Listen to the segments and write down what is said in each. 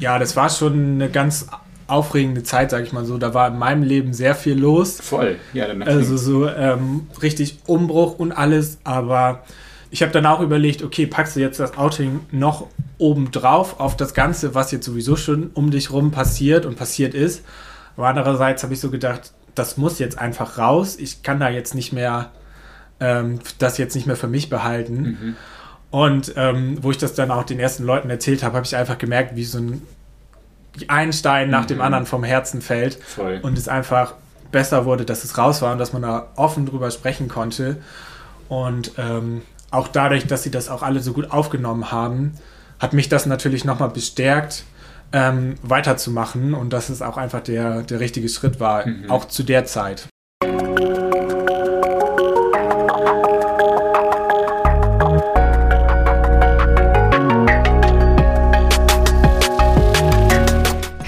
Ja, das war schon eine ganz aufregende Zeit, sag ich mal so. Da war in meinem Leben sehr viel los. Voll, ja. Dann also so ähm, richtig Umbruch und alles, aber ich habe dann auch überlegt, okay, packst du jetzt das Outing noch obendrauf auf das Ganze, was jetzt sowieso schon um dich rum passiert und passiert ist. Aber andererseits habe ich so gedacht, das muss jetzt einfach raus. Ich kann da jetzt nicht mehr, ähm, das jetzt nicht mehr für mich behalten. Mhm. Und ähm, wo ich das dann auch den ersten Leuten erzählt habe, habe ich einfach gemerkt, wie so ein ein Stein nach mhm. dem anderen vom Herzen fällt. Voll. Und es einfach besser wurde, dass es raus war und dass man da offen drüber sprechen konnte. Und ähm, auch dadurch, dass sie das auch alle so gut aufgenommen haben, hat mich das natürlich nochmal bestärkt, ähm, weiterzumachen und dass es auch einfach der, der richtige Schritt war, mhm. auch zu der Zeit.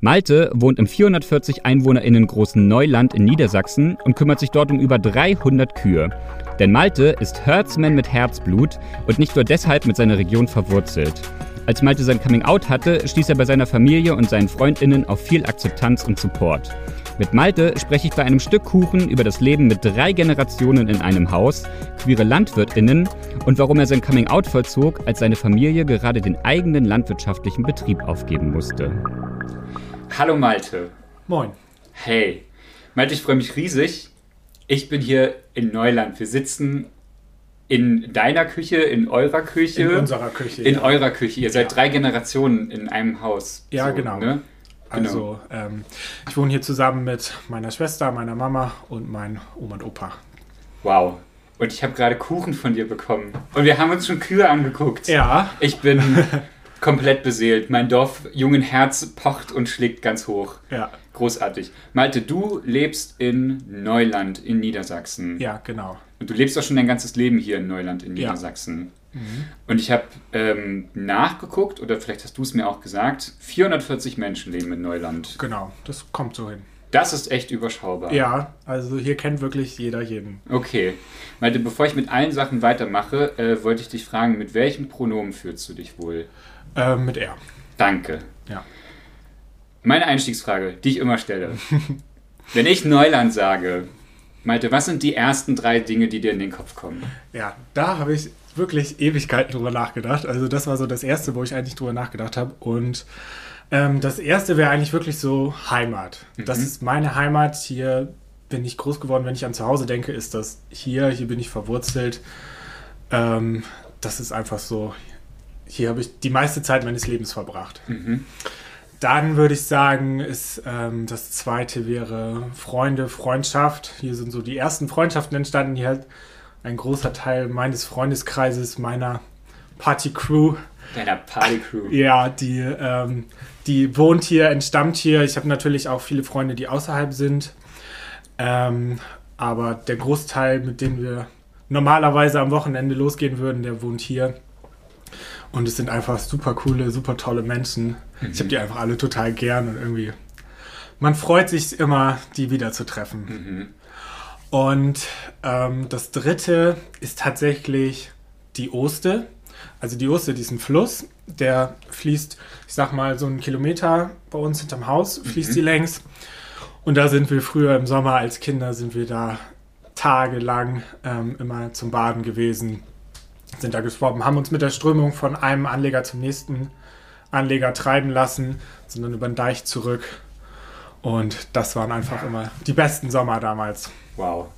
Malte wohnt im 440 EinwohnerInnen großen Neuland in Niedersachsen und kümmert sich dort um über 300 Kühe. Denn Malte ist Herdsman mit Herzblut und nicht nur deshalb mit seiner Region verwurzelt. Als Malte sein Coming-out hatte, stieß er bei seiner Familie und seinen FreundInnen auf viel Akzeptanz und Support. Mit Malte spreche ich bei einem Stück Kuchen über das Leben mit drei Generationen in einem Haus, queere LandwirtInnen und warum er sein Coming-out vollzog, als seine Familie gerade den eigenen landwirtschaftlichen Betrieb aufgeben musste. Hallo Malte. Moin. Hey. Malte, ich freue mich riesig, ich bin hier in Neuland. Wir sitzen in deiner Küche, in eurer Küche. In unserer Küche. In ja. eurer Küche. Ihr seid ja. drei Generationen in einem Haus. Ja, so, genau. Ne? Also, genau. ähm, ich wohne hier zusammen mit meiner Schwester, meiner Mama und meinen Oma und Opa. Wow. Und ich habe gerade Kuchen von dir bekommen. Und wir haben uns schon Kühe angeguckt. Ja. Ich bin komplett beseelt. Mein Dorf jungen Herz pocht und schlägt ganz hoch. Ja. Großartig. Malte, du lebst in Neuland in Niedersachsen. Ja, genau. Und du lebst auch schon dein ganzes Leben hier in Neuland in Niedersachsen. Ja. Mhm. Und ich habe ähm, nachgeguckt, oder vielleicht hast du es mir auch gesagt, 440 Menschen leben in Neuland. Genau, das kommt so hin. Das ist echt überschaubar. Ja, also hier kennt wirklich jeder jeden. Okay. Malte, bevor ich mit allen Sachen weitermache, äh, wollte ich dich fragen, mit welchem Pronomen fühlst du dich wohl? Äh, mit R. Danke. Ja. Meine Einstiegsfrage, die ich immer stelle. Wenn ich Neuland sage, Malte, was sind die ersten drei Dinge, die dir in den Kopf kommen? Ja, da habe ich wirklich Ewigkeiten drüber nachgedacht. Also das war so das Erste, wo ich eigentlich drüber nachgedacht habe. Und ähm, das Erste wäre eigentlich wirklich so Heimat. Mhm. Das ist meine Heimat. Hier bin ich groß geworden. Wenn ich an zu Hause denke, ist das hier. Hier bin ich verwurzelt. Ähm, das ist einfach so. Hier habe ich die meiste Zeit meines Lebens verbracht. Mhm. Dann würde ich sagen, ist ähm, das zweite wäre Freunde, Freundschaft. Hier sind so die ersten Freundschaften entstanden. Hier hat ein großer Teil meines Freundeskreises, meiner Party-Crew. Deiner Party-Crew. Ja, die, ähm, die wohnt hier, entstammt hier. Ich habe natürlich auch viele Freunde, die außerhalb sind. Ähm, aber der Großteil, mit dem wir normalerweise am Wochenende losgehen würden, der wohnt hier. Und es sind einfach super coole, super tolle Menschen. Mhm. Ich habe die einfach alle total gern und irgendwie. Man freut sich immer, die wiederzutreffen. Mhm. Und ähm, das dritte ist tatsächlich die Oste. Also die Oste, diesen Fluss, der fließt, ich sag mal, so einen Kilometer bei uns hinterm Haus, fließt mhm. die längs. Und da sind wir früher im Sommer als Kinder, sind wir da tagelang ähm, immer zum Baden gewesen sind da geschwommen, haben uns mit der Strömung von einem Anleger zum nächsten Anleger treiben lassen, sind dann über den Deich zurück. Und das waren einfach immer die besten Sommer damals. Wow.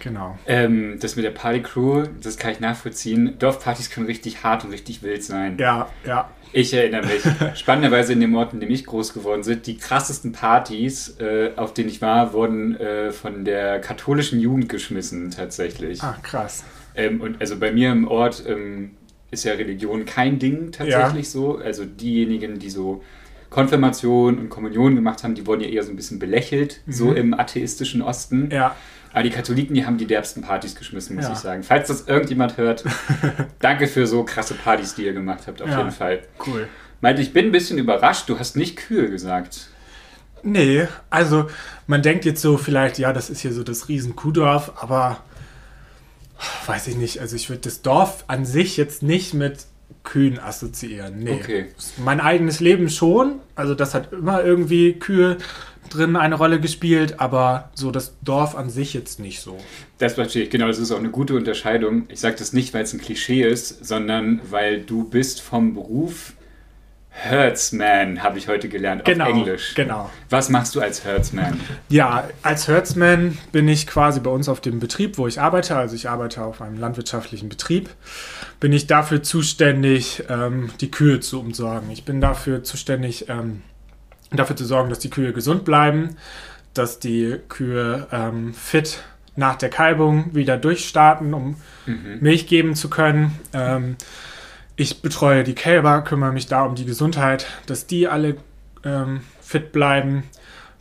Genau. Ähm, das mit der Partycrew, das kann ich nachvollziehen. Dorfpartys können richtig hart und richtig wild sein. Ja, ja. Ich erinnere mich. Spannenderweise in dem Ort, in dem ich groß geworden bin, die krassesten Partys, äh, auf denen ich war, wurden äh, von der katholischen Jugend geschmissen, tatsächlich. Ah, krass. Ähm, und also bei mir im Ort ähm, ist ja Religion kein Ding tatsächlich ja. so. Also diejenigen, die so Konfirmation und Kommunion gemacht haben, die wurden ja eher so ein bisschen belächelt, Mhm. so im atheistischen Osten. Ja, Aber die Katholiken, die haben die derbsten Partys geschmissen, muss Ja. ich sagen. Falls das irgendjemand hört, danke für so krasse Partys, die ihr gemacht habt, auf Ja. jeden Fall. cool. Meinte, ich bin ein bisschen überrascht, du hast nicht Kühe gesagt. Nee, also man denkt jetzt so vielleicht, ja, das ist hier so das riesen Kuhdorf, aber weiß ich nicht. Also ich würde das Dorf an sich jetzt nicht mit Kühen assoziieren. Nee. Okay. Mein eigenes Leben schon. Also das hat immer irgendwie Kühe drin eine Rolle gespielt, aber so das Dorf an sich jetzt nicht so. Das verstehe ich, genau, das ist auch eine gute Unterscheidung. Ich sage das nicht, weil es ein Klischee ist, sondern weil du bist vom Beruf Herdsman, habe ich heute gelernt, Genau, auf Englisch. genau. Was machst du als Herdsman? Ja, als Herdsman bin ich quasi bei uns auf dem Betrieb, wo ich arbeite. Also ich arbeite auf einem landwirtschaftlichen Betrieb. Bin ich dafür zuständig, ähm, die Kühe zu umsorgen. Ich bin dafür zuständig, ähm, dafür zu sorgen, dass die Kühe gesund bleiben, dass die Kühe ähm, fit nach der Kalbung wieder durchstarten, um Milch geben zu können. Ähm, ich betreue die Kälber, kümmere mich da um die Gesundheit, dass die alle ähm, fit bleiben.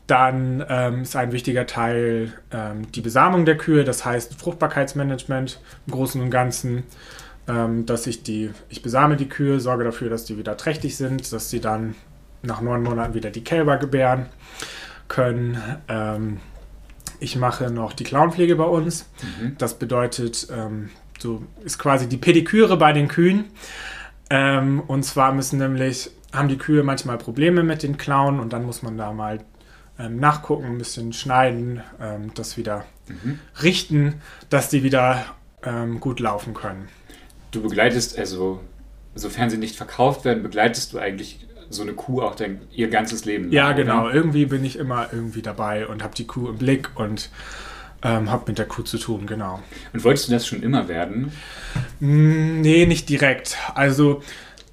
Dann ähm, ist ein wichtiger Teil ähm, die Besamung der Kühe, das heißt Fruchtbarkeitsmanagement im Großen und Ganzen, ähm, dass ich die, ich besame die Kühe, sorge dafür, dass die wieder trächtig sind, dass sie dann nach neun Monaten wieder die Kälber gebären können. Ähm, ich mache noch die Klauenpflege bei uns. Das bedeutet, ähm, so ist quasi die Pediküre bei den Kühen. Ähm, und zwar müssen nämlich, haben die Kühe manchmal Probleme mit den Klauen und dann muss man da mal ähm, nachgucken, ein bisschen schneiden, ähm, das wieder richten, dass die wieder ähm, gut laufen können. Du begleitest, also sofern sie nicht verkauft werden, begleitest du eigentlich so eine Kuh auch dein, ihr ganzes Leben lang, Ja, oder? genau. Irgendwie bin ich immer irgendwie dabei und habe die Kuh im Blick und ähm, habe mit der Kuh zu tun, genau. Und wolltest du das schon immer werden? Mm, Nee, nicht direkt. Also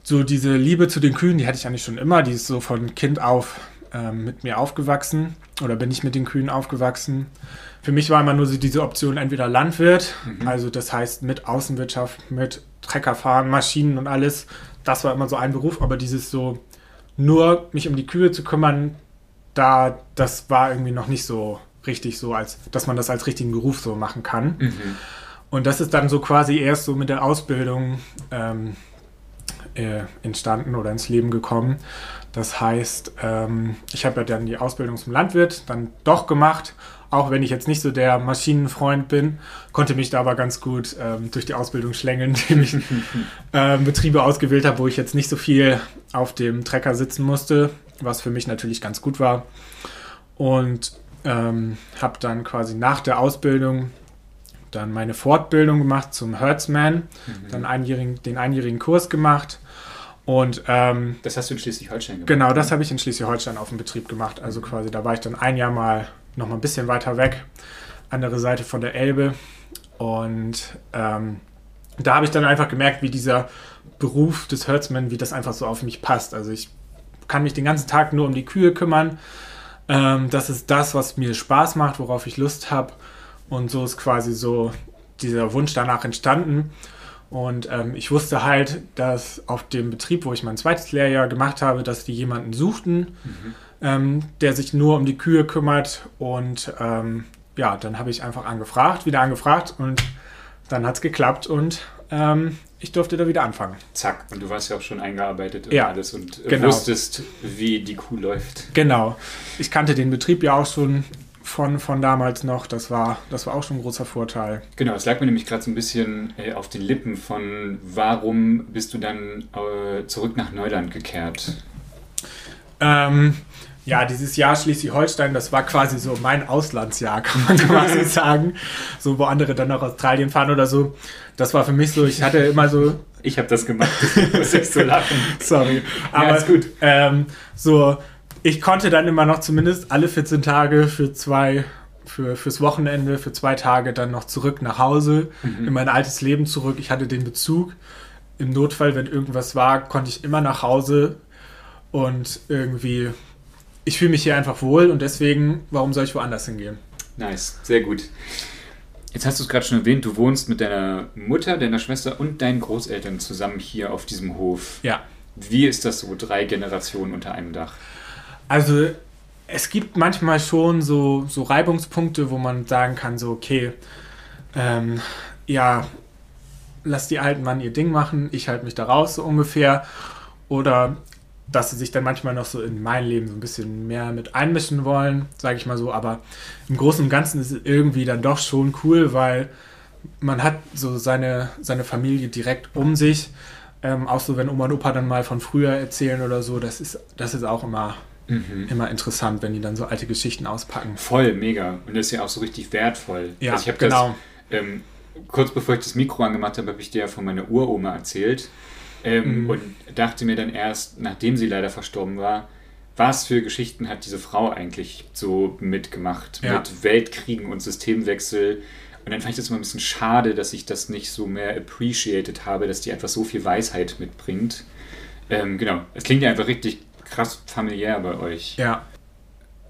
so diese Liebe zu den Kühen, die hatte ich eigentlich schon immer. Die ist so von Kind auf ähm, mit mir aufgewachsen oder bin ich mit den Kühen aufgewachsen. Für mich war immer nur so diese Option entweder Landwirt, also das heißt mit Außenwirtschaft, mit Treckerfahren, Maschinen und alles. Das war immer so ein Beruf, aber dieses so nur mich um die Kühe zu kümmern, da das war irgendwie noch nicht so richtig so, als dass man das als richtigen Beruf so machen kann. Und das ist dann so quasi erst so mit der Ausbildung ähm, äh, entstanden oder ins Leben gekommen. Das heißt, ähm, ich habe ja dann die Ausbildung zum Landwirt dann doch gemacht, auch wenn ich jetzt nicht so der Maschinenfreund bin, konnte mich da aber ganz gut ähm, durch die Ausbildung schlängeln, indem ich ähm, Betriebe ausgewählt habe, wo ich jetzt nicht so viel auf dem Trecker sitzen musste, was für mich natürlich ganz gut war. Und ähm, habe dann quasi nach der Ausbildung dann meine Fortbildung gemacht zum Hertzman, dann einjährigen, den einjährigen Kurs gemacht. Und ähm, Das hast du in Schleswig-Holstein gemacht. genau, das habe ich in Schleswig-Holstein auf dem Betrieb gemacht. Also quasi, da war ich dann ein Jahr mal noch mal ein bisschen weiter weg, andere Seite von der Elbe. Und ähm, da habe ich dann einfach gemerkt, wie dieser Beruf des Hertzman, wie das einfach so auf mich passt. Also ich kann mich den ganzen Tag nur um die Kühe kümmern. Ähm, das ist das, was mir Spaß macht, worauf ich Lust habe. Und so ist quasi so dieser Wunsch danach entstanden. Und ähm, ich wusste halt, dass auf dem Betrieb, wo ich mein zweites Lehrjahr gemacht habe, dass die jemanden suchten, ähm, der sich nur um die Kühe kümmert. Und ähm, ja, dann habe ich einfach angefragt, wieder angefragt und dann hat es geklappt und ähm, ich durfte da wieder anfangen. Zack. Und du warst ja auch schon eingearbeitet und Ja, alles und genau. wusstest, wie die Kuh läuft. Genau. Ich kannte den Betrieb ja auch schon von, von damals noch. Das war, das war auch schon ein großer Vorteil. Genau, es lag mir nämlich gerade so ein bisschen äh, auf den Lippen von, warum bist du dann äh, zurück nach Neuland gekehrt? Ähm, ja, dieses Jahr Schleswig-Holstein, das war quasi so mein Auslandsjahr, kann man quasi sagen. So, wo andere dann nach Australien fahren oder so. Das war für mich so, ich hatte immer so, Ich habe das gemacht, muss ich so lachen. sorry, aber ist gut. Ähm, so, ich konnte dann immer noch zumindest alle 14 Tage für zwei, für, fürs Wochenende, für zwei Tage dann noch zurück nach Hause, in mein altes Leben zurück. Ich hatte den Bezug. Im Notfall, wenn irgendwas war, konnte ich immer nach Hause und irgendwie, ich fühle mich hier einfach wohl und deswegen, warum soll ich woanders hingehen? Nice, sehr gut. Jetzt hast du es gerade schon erwähnt, du wohnst mit deiner Mutter, deiner Schwester und deinen Großeltern zusammen hier auf diesem Hof. Ja. Wie ist das so, drei Generationen unter einem Dach? Also es gibt manchmal schon so, so Reibungspunkte, wo man sagen kann, so, okay, ähm, ja, lass die alten Mann ihr Ding machen, ich halte mich da raus, so ungefähr. Oder dass sie sich dann manchmal noch so in mein Leben so ein bisschen mehr mit einmischen wollen, sage ich mal so. Aber im Großen und Ganzen ist es irgendwie dann doch schon cool, weil man hat so seine, seine Familie direkt um sich. Ähm, auch so, wenn Oma und Opa dann mal von früher erzählen oder so, das ist, das ist auch immer, mhm. immer interessant, wenn die dann so alte Geschichten auspacken. Voll, mega. Und das ist ja auch so richtig wertvoll. Ja, also ich genau. Das, ähm, kurz bevor ich das Mikro angemacht habe, habe ich dir ja von meiner Uroma erzählt. Ähm, mhm. Und dachte mir dann erst, nachdem sie leider verstorben war, was für Geschichten hat diese Frau eigentlich so mitgemacht? Ja. Mit Weltkriegen und Systemwechsel. Und dann fand ich das immer ein bisschen schade, dass ich das nicht so mehr appreciated habe, dass die einfach so viel Weisheit mitbringt. Ähm, genau, es klingt ja einfach richtig krass familiär bei euch. Ja,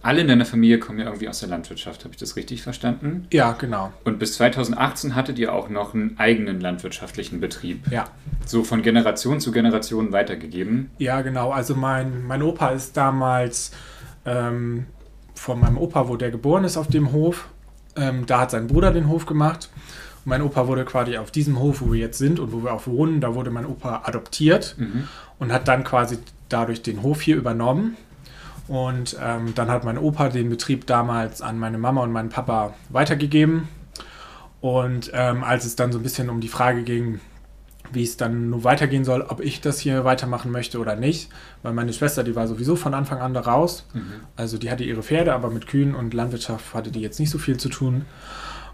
alle in deiner Familie kommen ja irgendwie aus der Landwirtschaft, habe ich das richtig verstanden? Ja, genau. Und bis 2018 hattet ihr auch noch einen eigenen landwirtschaftlichen Betrieb. Ja. So von Generation zu Generation weitergegeben. Ja, genau. Also mein, mein Opa ist damals ähm, von meinem Opa, wo der geboren ist, auf dem Hof. Ähm, da hat sein Bruder den Hof gemacht. Und mein Opa wurde quasi auf diesem Hof, wo wir jetzt sind und wo wir auch wohnen, da wurde mein Opa adoptiert mhm. und hat dann quasi dadurch den Hof hier übernommen. Und ähm, dann hat mein Opa den Betrieb damals an meine Mama und meinen Papa weitergegeben. Und ähm, als es dann so ein bisschen um die Frage ging, wie es dann nur weitergehen soll, ob ich das hier weitermachen möchte oder nicht, weil meine Schwester, die war sowieso von Anfang an da raus. Mhm. Also die hatte ihre Pferde, aber mit Kühen und Landwirtschaft hatte die jetzt nicht so viel zu tun.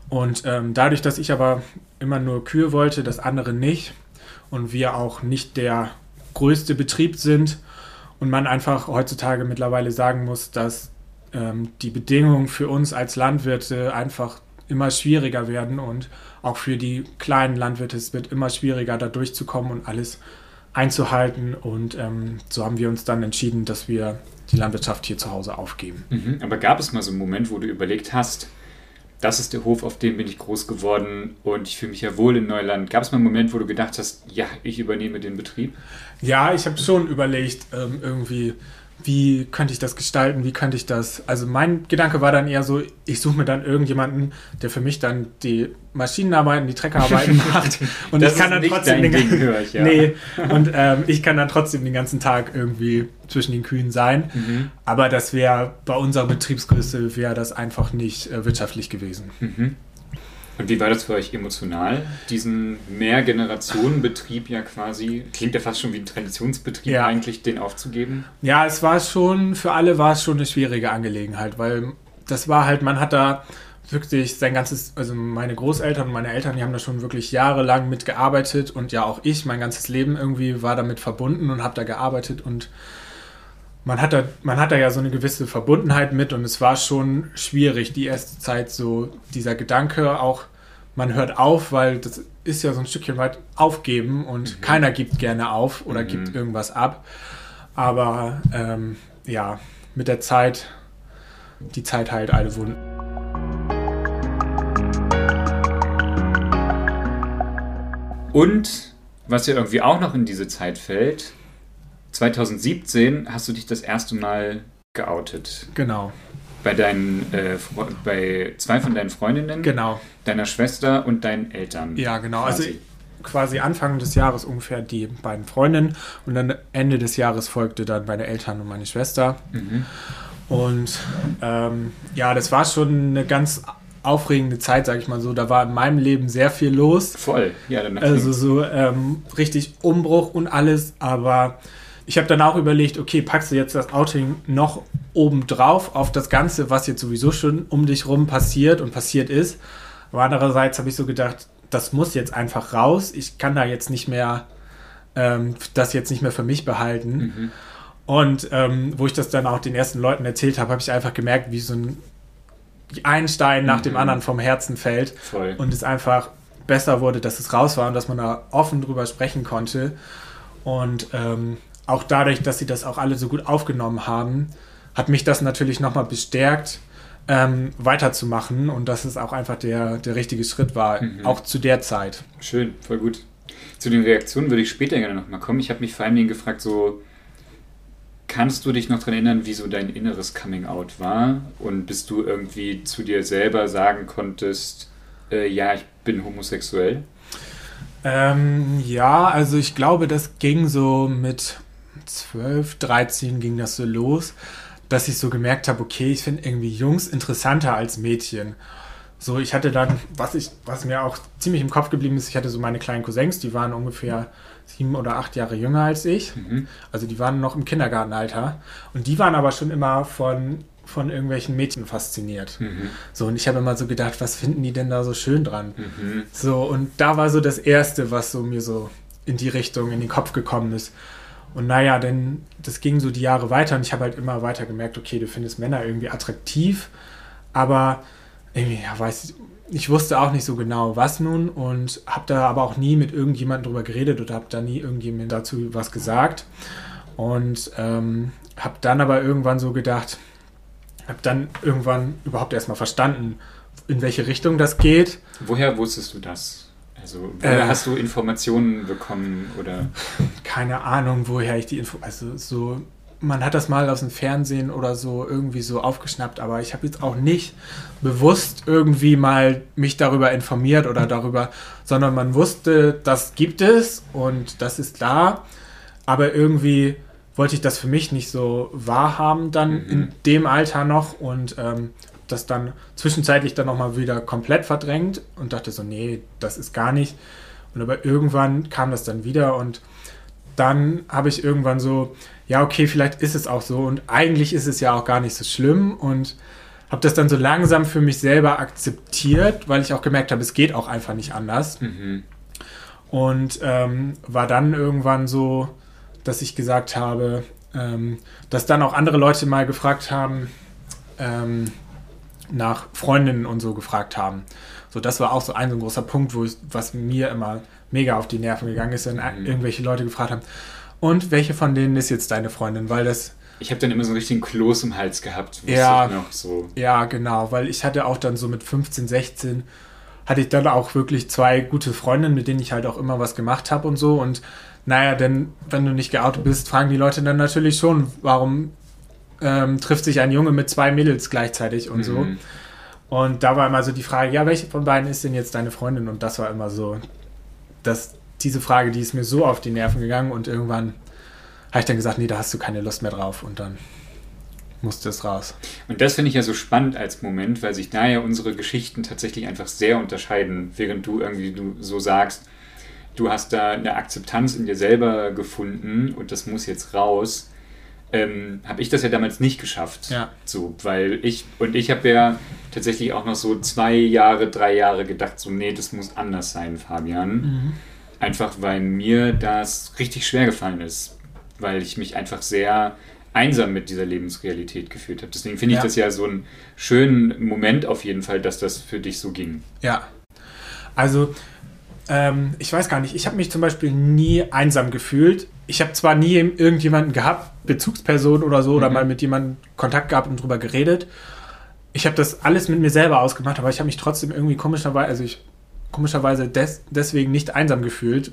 Und ähm, dadurch, dass ich aber immer nur Kühe wollte, das andere nicht und wir auch nicht der größte Betrieb sind, und man einfach heutzutage mittlerweile sagen muss, dass ähm, die Bedingungen für uns als Landwirte einfach immer schwieriger werden und auch für die kleinen Landwirte es wird immer schwieriger, da durchzukommen und alles einzuhalten. Und ähm, so haben wir uns dann entschieden, dass wir die Landwirtschaft hier zu Hause aufgeben. Mhm. Aber gab es mal so einen Moment, wo du überlegt hast, das ist der Hof, auf dem bin ich groß geworden und ich fühle mich ja wohl in Neuland. Gab es mal einen Moment, wo du gedacht hast, ja, ich übernehme den Betrieb? Ja, ich habe schon überlegt, ähm, irgendwie, wie könnte ich das gestalten, wie könnte ich das. Also mein Gedanke war dann eher so, ich suche mir dann irgendjemanden, der für mich dann die Maschinenarbeiten, die Treckerarbeiten macht. Und das ich kann dann trotzdem den ich, ja. Nee, und ähm, ich kann dann trotzdem den ganzen Tag irgendwie zwischen den Kühen sein. Mhm. Aber das wäre bei unserer Betriebsgröße wäre das einfach nicht äh, wirtschaftlich gewesen. Mhm. Und wie war das für euch emotional, diesen Mehrgenerationenbetrieb ja quasi, klingt ja fast schon wie ein Traditionsbetrieb ja. eigentlich, den aufzugeben? Ja, es war schon, für alle war es schon eine schwierige Angelegenheit, weil das war halt, man hat da wirklich sein ganzes, also meine Großeltern und meine Eltern, die haben da schon wirklich jahrelang mitgearbeitet und ja auch ich, mein ganzes Leben irgendwie war damit verbunden und habe da gearbeitet und man hat, da, man hat da ja so eine gewisse Verbundenheit mit und es war schon schwierig, die erste Zeit so dieser Gedanke auch, man hört auf, weil das ist ja so ein Stückchen weit aufgeben und mhm. keiner gibt gerne auf oder mhm. gibt irgendwas ab. Aber ähm, ja, mit der Zeit, die Zeit heilt alle Wunden. Und was ja irgendwie auch noch in diese Zeit fällt, 2017 hast du dich das erste Mal geoutet. Genau. Bei deinen, äh, bei zwei von deinen Freundinnen. Genau. Deiner Schwester und deinen Eltern. Ja, genau. Also quasi. Also quasi Anfang des Jahres ungefähr die beiden Freundinnen und dann Ende des Jahres folgte dann meine Eltern und meine Schwester. Mhm. Und ähm, ja, das war schon eine ganz aufregende Zeit, sag ich mal so. Da war in meinem Leben sehr viel los. Voll, ja. Dann also so ähm, richtig Umbruch und alles, aber ich habe dann auch überlegt, okay, packst du jetzt das Outing noch oben drauf auf das Ganze, was jetzt sowieso schon um dich rum passiert und passiert ist. Aber andererseits habe ich so gedacht, das muss jetzt einfach raus. Ich kann da jetzt nicht mehr, ähm, das jetzt nicht mehr für mich behalten. Mhm. Und ähm, wo ich das dann auch den ersten Leuten erzählt habe, habe ich einfach gemerkt, wie so ein, ein Stein nach mhm. dem anderen vom Herzen fällt. Voll. Und es einfach besser wurde, dass es raus war und dass man da offen drüber sprechen konnte. Und ähm, auch dadurch, dass sie das auch alle so gut aufgenommen haben, hat mich das natürlich nochmal bestärkt, ähm, weiterzumachen und dass es auch einfach der, der richtige Schritt war, mhm. auch zu der Zeit. Schön, voll gut. Zu den Reaktionen würde ich später gerne nochmal kommen. Ich habe mich vor allen Dingen gefragt, so, kannst du dich noch daran erinnern, wie so dein inneres Coming-out war? Und bis du irgendwie zu dir selber sagen konntest, äh, ja, ich bin homosexuell? Ähm, ja, also ich glaube, das ging so mit 12, 13 ging das so los, dass ich so gemerkt habe, okay, ich finde irgendwie Jungs interessanter als Mädchen. So, ich hatte dann, was ich, was mir auch ziemlich im Kopf geblieben ist, ich hatte so meine kleinen Cousins, die waren ungefähr sieben oder acht Jahre jünger als ich. Mhm. Also die waren noch im Kindergartenalter. Und die waren aber schon immer von, von irgendwelchen Mädchen fasziniert. Mhm. So, und ich habe immer so gedacht, was finden die denn da so schön dran? Mhm. So, und da war so das Erste, was so mir so in die Richtung, in den Kopf gekommen ist. Und naja, denn das ging so die Jahre weiter und ich habe halt immer weiter gemerkt, okay, du findest Männer irgendwie attraktiv, aber irgendwie, ja, weiß ich, wusste auch nicht so genau, was nun und habe da aber auch nie mit irgendjemandem drüber geredet oder habe da nie irgendjemand dazu was gesagt. Und ähm, habe dann aber irgendwann so gedacht, habe dann irgendwann überhaupt erstmal verstanden, in welche Richtung das geht. Woher wusstest du das? Also, äh, hast du Informationen bekommen oder? Keine Ahnung, woher ich die Info. Also, so man hat das mal aus dem Fernsehen oder so irgendwie so aufgeschnappt, aber ich habe jetzt auch nicht bewusst irgendwie mal mich darüber informiert oder darüber, sondern man wusste, das gibt es und das ist da, aber irgendwie wollte ich das für mich nicht so wahrhaben dann mhm. in dem Alter noch und ähm, das dann zwischenzeitlich dann nochmal wieder komplett verdrängt und dachte so, nee, das ist gar nicht. Und aber irgendwann kam das dann wieder und dann habe ich irgendwann so, ja, okay, vielleicht ist es auch so und eigentlich ist es ja auch gar nicht so schlimm und habe das dann so langsam für mich selber akzeptiert, weil ich auch gemerkt habe, es geht auch einfach nicht anders. Mhm. Und ähm, war dann irgendwann so, dass ich gesagt habe, ähm, dass dann auch andere Leute mal gefragt haben, ähm, nach Freundinnen und so gefragt haben. So, das war auch so ein, so ein großer Punkt, wo ich, was mir immer mega auf die Nerven gegangen ist, wenn mhm. irgendwelche Leute gefragt haben, und welche von denen ist jetzt deine Freundin? Weil das. Ich habe dann immer so einen richtigen Kloß im Hals gehabt. Ja, so. ja, genau, weil ich hatte auch dann so mit 15, 16 hatte ich dann auch wirklich zwei gute Freundinnen, mit denen ich halt auch immer was gemacht habe und so. Und naja, denn wenn du nicht geoutet bist, fragen die Leute dann natürlich schon, warum ähm, trifft sich ein Junge mit zwei Mädels gleichzeitig und mhm. so. Und da war immer so die Frage, ja, welche von beiden ist denn jetzt deine Freundin? Und das war immer so, dass diese Frage, die ist mir so auf die Nerven gegangen und irgendwann habe ich dann gesagt, nee, da hast du keine Lust mehr drauf und dann musste es raus. Und das finde ich ja so spannend als Moment, weil sich da ja unsere Geschichten tatsächlich einfach sehr unterscheiden, während du irgendwie du so sagst, du hast da eine Akzeptanz in dir selber gefunden und das muss jetzt raus ähm, habe ich das ja damals nicht geschafft. Ja. So, weil ich, und ich habe ja tatsächlich auch noch so zwei Jahre, drei Jahre gedacht, so, nee, das muss anders sein, Fabian. Mhm. Einfach weil mir das richtig schwer gefallen ist. Weil ich mich einfach sehr einsam mit dieser Lebensrealität gefühlt habe. Deswegen finde ich ja. das ja so einen schönen Moment auf jeden Fall, dass das für dich so ging. Ja. Also, ähm, ich weiß gar nicht, ich habe mich zum Beispiel nie einsam gefühlt ich habe zwar nie irgendjemanden gehabt, Bezugsperson oder so, mhm. oder mal mit jemandem Kontakt gehabt und drüber geredet. Ich habe das alles mit mir selber ausgemacht, aber ich habe mich trotzdem irgendwie komischerweise, also ich komischerweise des, deswegen nicht einsam gefühlt.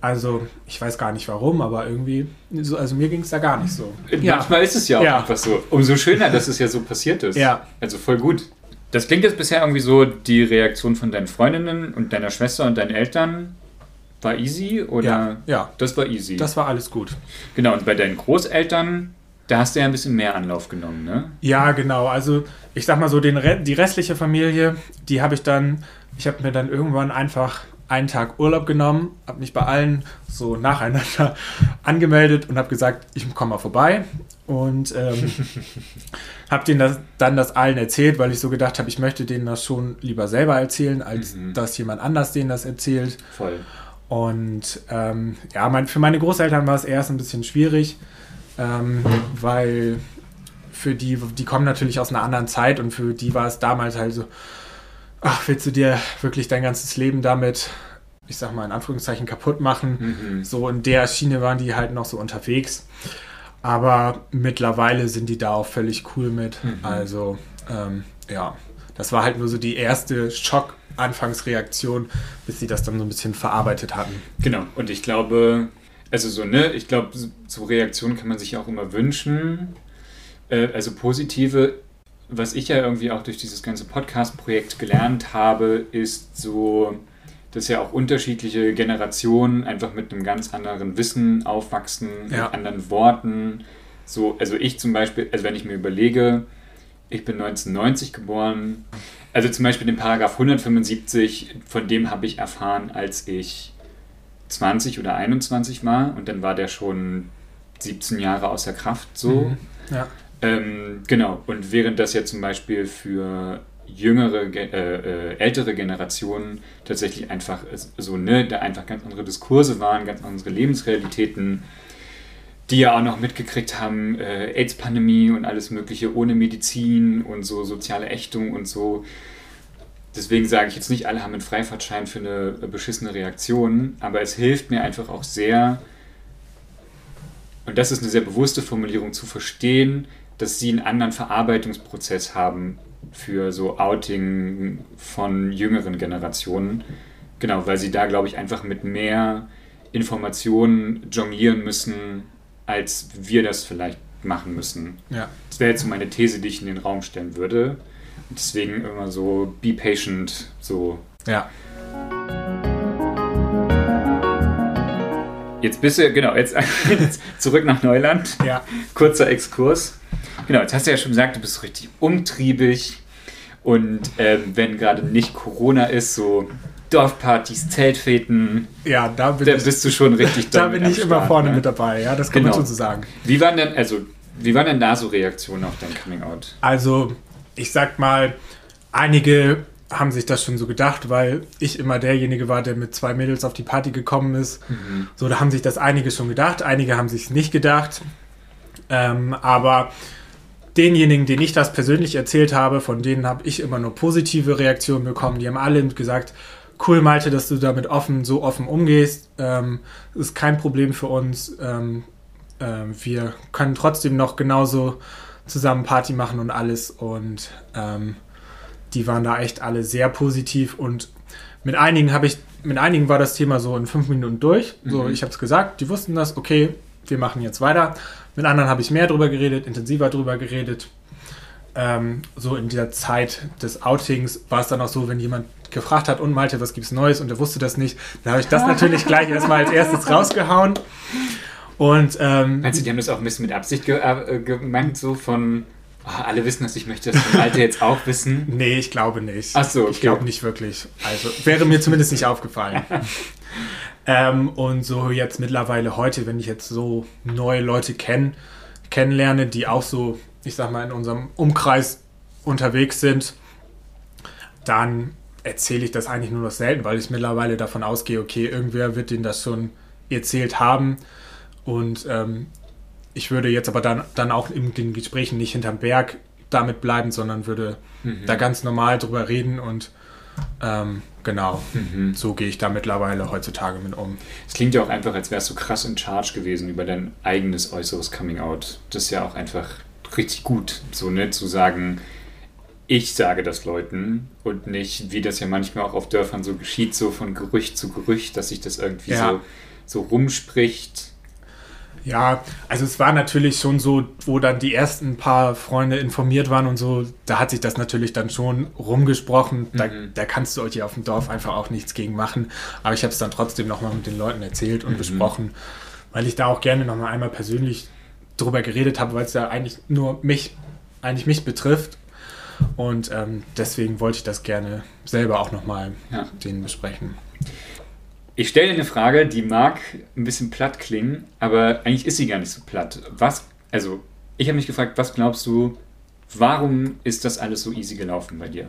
Also, ich weiß gar nicht warum, aber irgendwie, so, also mir ging es da gar nicht so. Manchmal ja. ist es ja auch ja. einfach so. Umso schöner, dass es ja so passiert ist. Ja. Also voll gut. Das klingt jetzt bisher irgendwie so die Reaktion von deinen Freundinnen und deiner Schwester und deinen Eltern war easy oder? Ja, ja. Das war easy. Das war alles gut. Genau, und bei deinen Großeltern, da hast du ja ein bisschen mehr Anlauf genommen, ne? Ja, genau. Also ich sag mal so, den die restliche Familie, die habe ich dann, ich habe mir dann irgendwann einfach einen Tag Urlaub genommen, habe mich bei allen so nacheinander angemeldet und habe gesagt, ich komme mal vorbei und ähm, habe denen das, dann das allen erzählt, weil ich so gedacht habe, ich möchte denen das schon lieber selber erzählen, als mhm. dass jemand anders denen das erzählt. Voll. Und ähm, ja, mein, für meine Großeltern war es erst ein bisschen schwierig, ähm, weil für die, die kommen natürlich aus einer anderen Zeit und für die war es damals halt so, ach, willst du dir wirklich dein ganzes Leben damit, ich sag mal in Anführungszeichen, kaputt machen? Mhm. So in der Schiene waren die halt noch so unterwegs. Aber mittlerweile sind die da auch völlig cool mit. Mhm. Also, ähm, ja, das war halt nur so die erste Schock-Anfangsreaktion, bis sie das dann so ein bisschen verarbeitet hatten. Genau, und ich glaube, also so, ne, ich glaube, so Reaktionen kann man sich auch immer wünschen. Äh, also positive, was ich ja irgendwie auch durch dieses ganze Podcast-Projekt gelernt habe, ist so, dass ja auch unterschiedliche Generationen einfach mit einem ganz anderen Wissen aufwachsen, ja. mit anderen Worten. So, also ich zum Beispiel, also wenn ich mir überlege, ich bin 1990 geboren, also zum Beispiel den Paragraph 175, von dem habe ich erfahren, als ich 20 oder 21 war und dann war der schon 17 Jahre außer Kraft so. Mhm. Ja. Ähm, genau, und während das ja zum Beispiel für jüngere, äh, äh, ältere Generationen tatsächlich einfach so, ne, da einfach ganz andere Diskurse waren, ganz andere Lebensrealitäten, die ja auch noch mitgekriegt haben, äh, AIDS-Pandemie und alles Mögliche ohne Medizin und so soziale Ächtung und so. Deswegen sage ich jetzt nicht, alle haben einen Freifahrtschein für eine beschissene Reaktion, aber es hilft mir einfach auch sehr, und das ist eine sehr bewusste Formulierung, zu verstehen, dass sie einen anderen Verarbeitungsprozess haben für so Outing von jüngeren Generationen. Genau, weil sie da, glaube ich, einfach mit mehr Informationen jonglieren müssen, als wir das vielleicht machen müssen. Ja. Das wäre jetzt so meine These, die ich in den Raum stellen würde. Und deswegen immer so, be patient, so. Ja. Jetzt bist du, genau, jetzt, jetzt zurück nach Neuland. Ja. Kurzer Exkurs. Genau, jetzt hast du ja schon gesagt, du bist richtig umtriebig und ähm, wenn gerade nicht Corona ist, so Dorfpartys, Zeltfäten. Ja, da, da ich, bist du schon richtig Da bin ich immer vorne ne? mit dabei, ja, das kann genau. man schon so sagen. Wie waren denn, also, wie waren denn da so Reaktionen auf dein Coming Out? Also, ich sag mal, einige haben sich das schon so gedacht, weil ich immer derjenige war, der mit zwei Mädels auf die Party gekommen ist. Mhm. So, da haben sich das einige schon gedacht, einige haben sich nicht gedacht. Ähm, aber denjenigen, denen ich das persönlich erzählt habe, von denen habe ich immer nur positive Reaktionen bekommen. Die haben alle gesagt, cool Malte, dass du damit offen, so offen umgehst. Ähm, ist kein Problem für uns. Ähm, äh, wir können trotzdem noch genauso zusammen Party machen und alles. Und ähm, die waren da echt alle sehr positiv. Und mit einigen habe ich, mit einigen war das Thema so in fünf Minuten durch. So, mhm. ich habe es gesagt, die wussten das, okay, wir machen jetzt weiter. Mit anderen habe ich mehr drüber geredet, intensiver drüber geredet. Ähm, so in der Zeit des Outings war es dann auch so, wenn jemand gefragt hat, und Malte, was gibt's Neues? Und er wusste das nicht, dann habe ich das natürlich gleich erstmal als erstes rausgehauen. Und, ähm, Meinst du, die haben das auch ein bisschen mit Absicht ge äh, gemeint, so von, oh, alle wissen das, ich möchte das von Malte jetzt auch wissen? Nee, ich glaube nicht. Ach so, okay. Ich glaube nicht wirklich. Also, wäre mir zumindest nicht aufgefallen. Ähm, und so jetzt mittlerweile heute, wenn ich jetzt so neue Leute kenn, kennenlerne, die auch so, ich sag mal, in unserem Umkreis unterwegs sind, dann erzähle ich das eigentlich nur noch selten, weil ich mittlerweile davon ausgehe, okay, irgendwer wird denen das schon erzählt haben. Und ähm, ich würde jetzt aber dann, dann auch in den Gesprächen nicht hinterm Berg damit bleiben, sondern würde mhm. da ganz normal drüber reden und ähm, genau, mhm. so gehe ich da mittlerweile heutzutage mit um. Es klingt ja auch einfach, als wärst du krass in Charge gewesen über dein eigenes äußeres Coming Out. Das ist ja auch einfach richtig gut, so ne, zu sagen, ich sage das Leuten und nicht, wie das ja manchmal auch auf Dörfern so geschieht, so von Gerücht zu Gerücht, dass sich das irgendwie ja. so, so rumspricht ja, also es war natürlich schon so, wo dann die ersten paar Freunde informiert waren und so, da hat sich das natürlich dann schon rumgesprochen. Da, mhm. da kannst du euch hier auf dem Dorf einfach auch nichts gegen machen. Aber ich habe es dann trotzdem nochmal mit den Leuten erzählt und mhm. besprochen, weil ich da auch gerne nochmal einmal persönlich drüber geredet habe, weil es ja eigentlich nur mich, eigentlich mich betrifft. Und ähm, deswegen wollte ich das gerne selber auch nochmal ja. denen besprechen. Ich stelle dir eine Frage, die mag ein bisschen platt klingen, aber eigentlich ist sie gar nicht so platt. Was, also, ich habe mich gefragt, was glaubst du, warum ist das alles so easy gelaufen bei dir?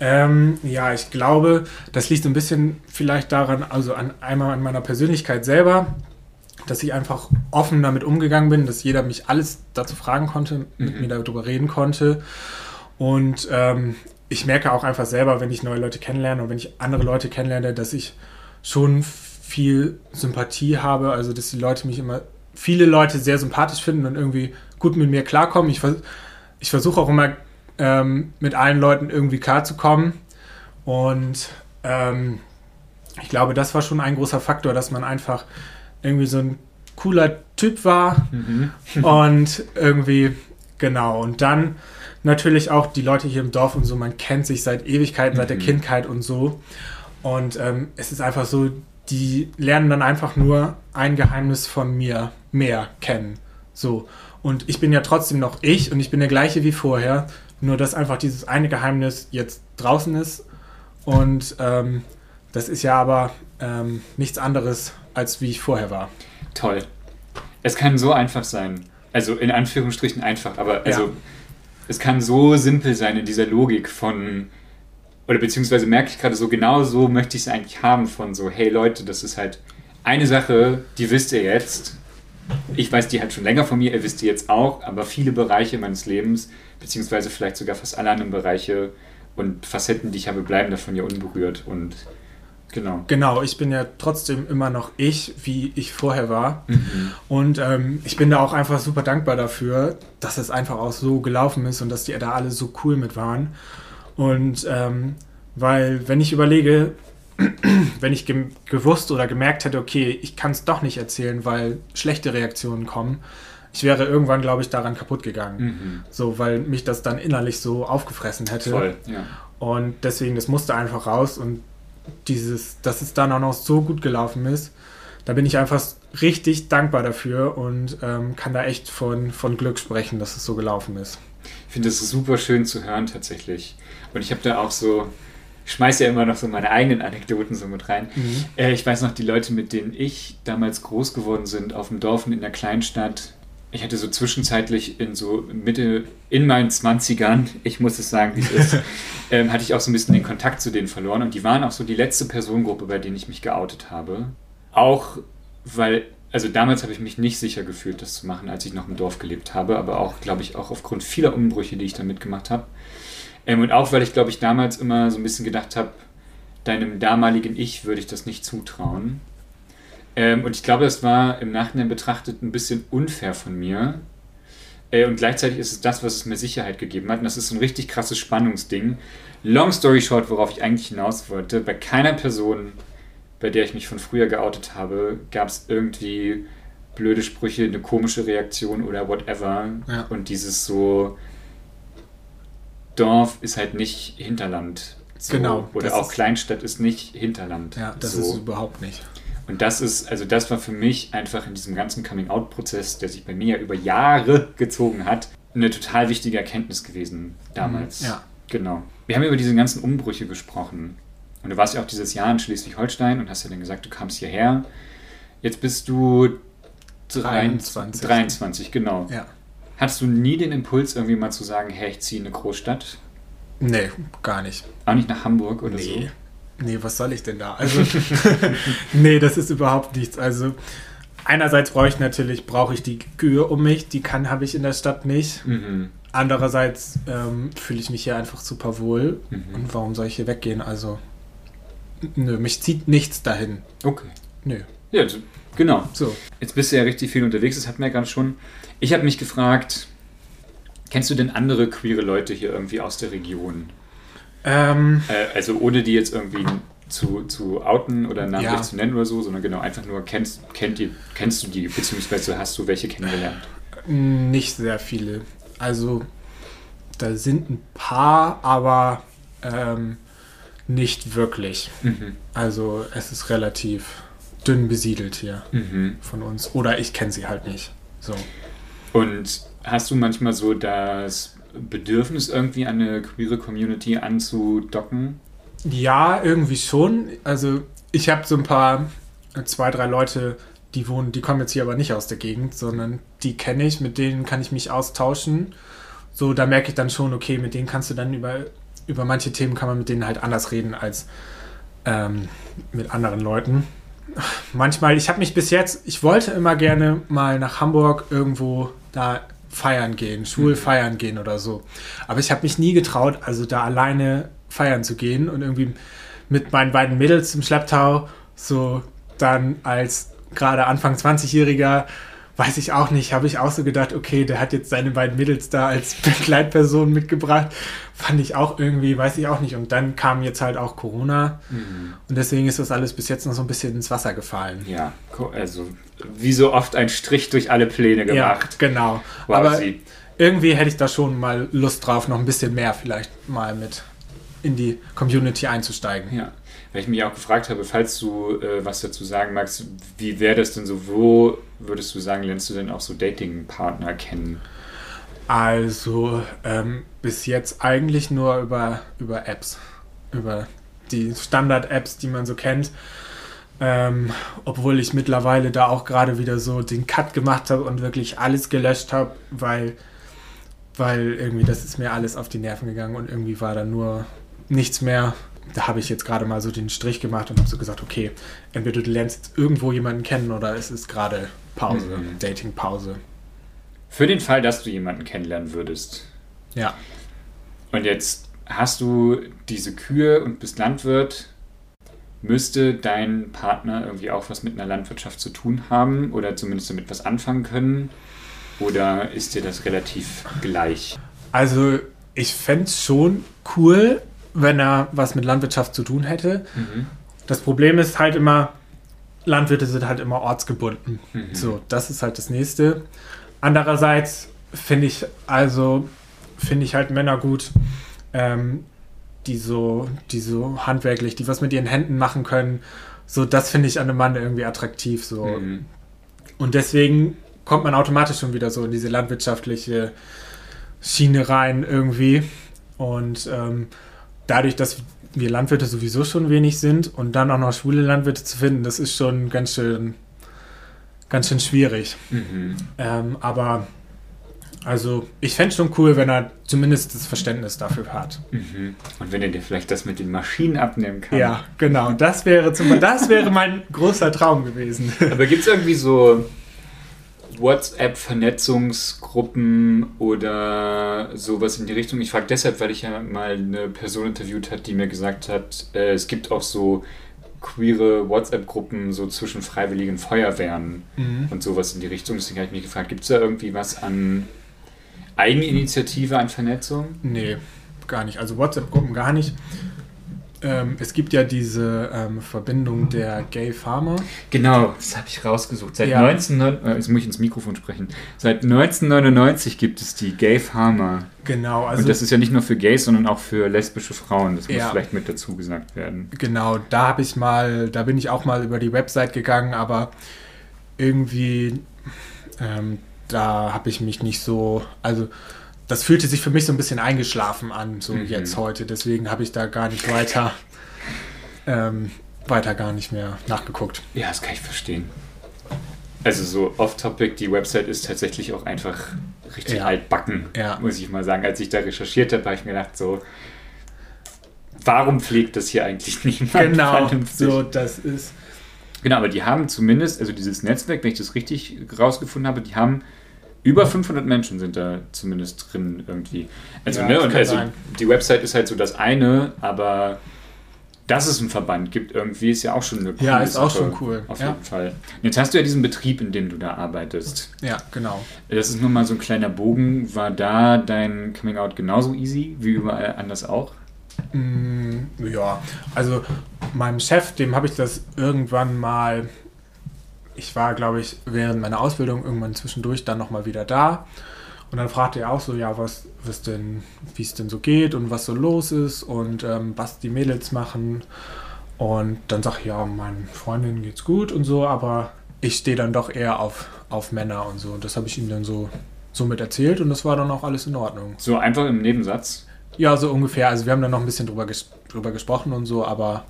Ähm, ja, ich glaube, das liegt ein bisschen vielleicht daran, also an, einmal an meiner Persönlichkeit selber, dass ich einfach offen damit umgegangen bin, dass jeder mich alles dazu fragen konnte, mhm. mit mir darüber reden konnte. Und ähm, ich merke auch einfach selber, wenn ich neue Leute kennenlerne und wenn ich andere Leute kennenlerne, dass ich schon viel Sympathie habe, also dass die Leute mich immer, viele Leute sehr sympathisch finden und irgendwie gut mit mir klarkommen. Ich, ich versuche auch immer ähm, mit allen Leuten irgendwie klarzukommen. Und ähm, ich glaube, das war schon ein großer Faktor, dass man einfach irgendwie so ein cooler Typ war mhm. und irgendwie, genau. Und dann natürlich auch die Leute hier im Dorf und so, man kennt sich seit Ewigkeiten, mhm. seit der mhm. Kindheit und so. Und ähm, es ist einfach so, die lernen dann einfach nur ein Geheimnis von mir mehr kennen. So. Und ich bin ja trotzdem noch ich und ich bin der gleiche wie vorher. Nur dass einfach dieses eine Geheimnis jetzt draußen ist. Und ähm, das ist ja aber ähm, nichts anderes, als wie ich vorher war. Toll. Es kann so einfach sein. Also in Anführungsstrichen einfach, aber also ja. es kann so simpel sein in dieser Logik von, oder beziehungsweise merke ich gerade so, genau so möchte ich es eigentlich haben von so, hey Leute, das ist halt eine Sache, die wisst ihr jetzt. Ich weiß die halt schon länger von mir, ihr wisst die jetzt auch, aber viele Bereiche meines Lebens, beziehungsweise vielleicht sogar fast alle anderen Bereiche und Facetten, die ich habe, bleiben davon ja unberührt und Genau. Genau, ich bin ja trotzdem immer noch ich, wie ich vorher war. Mhm. Und ähm, ich bin da auch einfach super dankbar dafür, dass es einfach auch so gelaufen ist und dass die da alle so cool mit waren. Und ähm, weil, wenn ich überlege, wenn ich gewusst oder gemerkt hätte, okay, ich kann es doch nicht erzählen, weil schlechte Reaktionen kommen, ich wäre irgendwann, glaube ich, daran kaputt gegangen. Mhm. So, weil mich das dann innerlich so aufgefressen hätte. Voll, ja. Und deswegen, das musste einfach raus und dieses, dass es dann auch noch so gut gelaufen ist, da bin ich einfach richtig dankbar dafür und ähm, kann da echt von, von Glück sprechen, dass es so gelaufen ist. Ich finde es super schön zu hören tatsächlich. Und ich habe da auch so, ich schmeiße ja immer noch so meine eigenen Anekdoten so mit rein. Mhm. Äh, ich weiß noch, die Leute, mit denen ich damals groß geworden sind, auf dem Dorf und in der Kleinstadt, ich hatte so zwischenzeitlich in so Mitte, in meinen 20ern, ich muss es sagen, wie es ist, ähm, hatte ich auch so ein bisschen den Kontakt zu denen verloren. Und die waren auch so die letzte Personengruppe, bei denen ich mich geoutet habe. Auch weil, also damals habe ich mich nicht sicher gefühlt, das zu machen, als ich noch im Dorf gelebt habe, aber auch, glaube ich, auch aufgrund vieler Umbrüche, die ich da mitgemacht habe. Ähm, und auch, weil ich, glaube ich, damals immer so ein bisschen gedacht habe, deinem damaligen Ich würde ich das nicht zutrauen. Ähm, und ich glaube, das war im Nachhinein betrachtet ein bisschen unfair von mir. Äh, und gleichzeitig ist es das, was es mir Sicherheit gegeben hat. Und das ist so ein richtig krasses Spannungsding. Long story short, worauf ich eigentlich hinaus wollte, bei keiner Person, bei der ich mich von früher geoutet habe, gab es irgendwie blöde Sprüche, eine komische Reaktion oder whatever. Ja. Und dieses so, Dorf ist halt nicht Hinterland. So. Genau. Oder auch Kleinstadt ist nicht Hinterland. Ja, das so. ist überhaupt nicht. Und das ist, also das war für mich einfach in diesem ganzen Coming-out-Prozess, der sich bei mir ja über Jahre gezogen hat, eine total wichtige Erkenntnis gewesen damals. Ja. Genau. Wir haben über diese ganzen Umbrüche gesprochen. Und du warst ja auch dieses Jahr in Schleswig-Holstein und hast ja dann gesagt, du kamst hierher. Jetzt bist du 23. 23, genau. Ja. Hattest du nie den Impuls, irgendwie mal zu sagen, hey, ich ziehe in eine Großstadt? Nee, gar nicht. Auch nicht nach Hamburg oder nee. so? Nee, was soll ich denn da? Also, nee, das ist überhaupt nichts. Also, einerseits brauche ich natürlich, brauche ich die Kühe um mich, die kann, habe ich in der Stadt nicht. Mhm. Andererseits ähm, fühle ich mich hier einfach super wohl. Mhm. Und warum soll ich hier weggehen? Also, nö, mich zieht nichts dahin. Okay. Nö. Ja, also, genau. So. Jetzt bist du ja richtig viel unterwegs, das hatten wir ja gerade schon. Ich habe mich gefragt, kennst du denn andere queere Leute hier irgendwie aus der Region? Ähm, äh, also ohne die jetzt irgendwie zu, zu outen oder namentlich ja. zu nennen oder so, sondern genau einfach nur kennst, kennt ihr, kennst du die, beziehungsweise hast du welche kennengelernt? Nicht sehr viele. Also da sind ein paar, aber ähm, nicht wirklich. Mhm. Also es ist relativ dünn besiedelt hier mhm. von uns. Oder ich kenne sie halt nicht. So. Und hast du manchmal so das Bedürfnis, irgendwie an eine queere Community anzudocken? Ja, irgendwie schon. Also ich habe so ein paar, zwei, drei Leute, die wohnen, die kommen jetzt hier aber nicht aus der Gegend, sondern die kenne ich, mit denen kann ich mich austauschen. So, da merke ich dann schon, okay, mit denen kannst du dann über, über manche Themen kann man mit denen halt anders reden als ähm, mit anderen Leuten. Manchmal, ich habe mich bis jetzt, ich wollte immer gerne mal nach Hamburg irgendwo da feiern gehen, schwul mhm. feiern gehen oder so. Aber ich habe mich nie getraut, also da alleine feiern zu gehen und irgendwie mit meinen beiden Mädels im Schlepptau so dann als gerade Anfang 20-Jähriger weiß ich auch nicht, habe ich auch so gedacht, okay, der hat jetzt seine beiden Mädels da als Begleitperson mitgebracht. Fand ich auch irgendwie, weiß ich auch nicht. Und dann kam jetzt halt auch Corona. Mhm. Und deswegen ist das alles bis jetzt noch so ein bisschen ins Wasser gefallen. Ja, also wie so oft ein Strich durch alle Pläne gemacht. Ja, genau. Wow, Aber sie. irgendwie hätte ich da schon mal Lust drauf, noch ein bisschen mehr vielleicht mal mit in die Community einzusteigen. Ja weil ich mich auch gefragt habe, falls du äh, was dazu sagen magst, wie wäre das denn so, wo würdest du sagen, lernst du denn auch so Dating-Partner kennen? Also ähm, bis jetzt eigentlich nur über, über Apps, über die Standard-Apps, die man so kennt. Ähm, obwohl ich mittlerweile da auch gerade wieder so den Cut gemacht habe und wirklich alles gelöscht habe, weil, weil irgendwie das ist mir alles auf die Nerven gegangen und irgendwie war da nur nichts mehr da habe ich jetzt gerade mal so den Strich gemacht und habe so gesagt, okay, entweder du lernst jetzt irgendwo jemanden kennen oder es ist gerade Pause, mhm. Dating-Pause. Für den Fall, dass du jemanden kennenlernen würdest. Ja. Und jetzt hast du diese Kühe und bist Landwirt. Müsste dein Partner irgendwie auch was mit einer Landwirtschaft zu tun haben oder zumindest damit was anfangen können? Oder ist dir das relativ gleich? Also, ich fände es schon cool, wenn er was mit Landwirtschaft zu tun hätte. Mhm. Das Problem ist halt immer, Landwirte sind halt immer ortsgebunden. Mhm. So, das ist halt das nächste. Andererseits finde ich also finde ich halt Männer gut, ähm, die so, die so handwerklich, die was mit ihren Händen machen können. So, das finde ich an einem Mann irgendwie attraktiv. So. Mhm. Und deswegen kommt man automatisch schon wieder so in diese landwirtschaftliche Schiene rein irgendwie. Und ähm, dadurch, dass wir Landwirte sowieso schon wenig sind und dann auch noch schwule Landwirte zu finden, das ist schon ganz schön, ganz schön schwierig. Mhm. Ähm, aber also ich fände es schon cool, wenn er zumindest das Verständnis dafür hat. Mhm. Und wenn er dir vielleicht das mit den Maschinen abnehmen kann. Ja, genau. Das wäre, zum, das wäre mein großer Traum gewesen. Aber gibt es irgendwie so WhatsApp-Vernetzungsgruppen oder sowas in die Richtung. Ich frage deshalb, weil ich ja mal eine Person interviewt habe, die mir gesagt hat, äh, es gibt auch so queere WhatsApp-Gruppen so zwischen freiwilligen Feuerwehren mhm. und sowas in die Richtung. Deswegen habe ich mich gefragt, gibt es da irgendwie was an Eigeninitiative, an Vernetzung? Nee, gar nicht. Also WhatsApp-Gruppen gar nicht. Ähm, es gibt ja diese ähm, Verbindung der Gay Farmer. Genau, das habe ich rausgesucht. Seit ja. 19, äh, jetzt muss ich ins Mikrofon sprechen. Seit 1999 gibt es die Gay Farmer. Genau, also. Und das ist ja nicht nur für Gays, sondern auch für lesbische Frauen. Das muss ja. vielleicht mit dazu gesagt werden. Genau, da habe ich mal, da bin ich auch mal über die Website gegangen, aber irgendwie, ähm, da habe ich mich nicht so, also das fühlte sich für mich so ein bisschen eingeschlafen an, so mhm. jetzt heute. Deswegen habe ich da gar nicht weiter, ähm, weiter gar nicht mehr nachgeguckt. Ja, das kann ich verstehen. Also so off-topic, die Website ist tatsächlich auch einfach richtig ja. altbacken, ja. muss ich mal sagen. Als ich da recherchiert habe, habe ich mir gedacht, so, warum pflegt das hier eigentlich niemand Genau, so, das ist... Genau, aber die haben zumindest, also dieses Netzwerk, wenn ich das richtig rausgefunden habe, die haben über 500 Menschen sind da zumindest drin irgendwie. Also, ja, ne, und also die Website ist halt so das eine, aber dass es einen Verband gibt irgendwie, ist ja auch schon eine coole Ja, ist Sache, auch schon cool. Auf ja. jeden Fall. Und jetzt hast du ja diesen Betrieb, in dem du da arbeitest. Ja, genau. Das ist nur mal so ein kleiner Bogen. War da dein Coming Out genauso easy wie überall anders auch? Mm, ja, also meinem Chef, dem habe ich das irgendwann mal ich war, glaube ich, während meiner Ausbildung irgendwann zwischendurch dann nochmal wieder da. Und dann fragte er auch so, ja, was, was denn, wie es denn so geht und was so los ist und ähm, was die Mädels machen. Und dann sag ich, ja, meinen Freundinnen geht's gut und so, aber ich stehe dann doch eher auf, auf Männer und so. Und das habe ich ihm dann so, so mit erzählt und das war dann auch alles in Ordnung. So einfach im Nebensatz? Ja, so ungefähr. Also wir haben dann noch ein bisschen drüber, ges drüber gesprochen und so, aber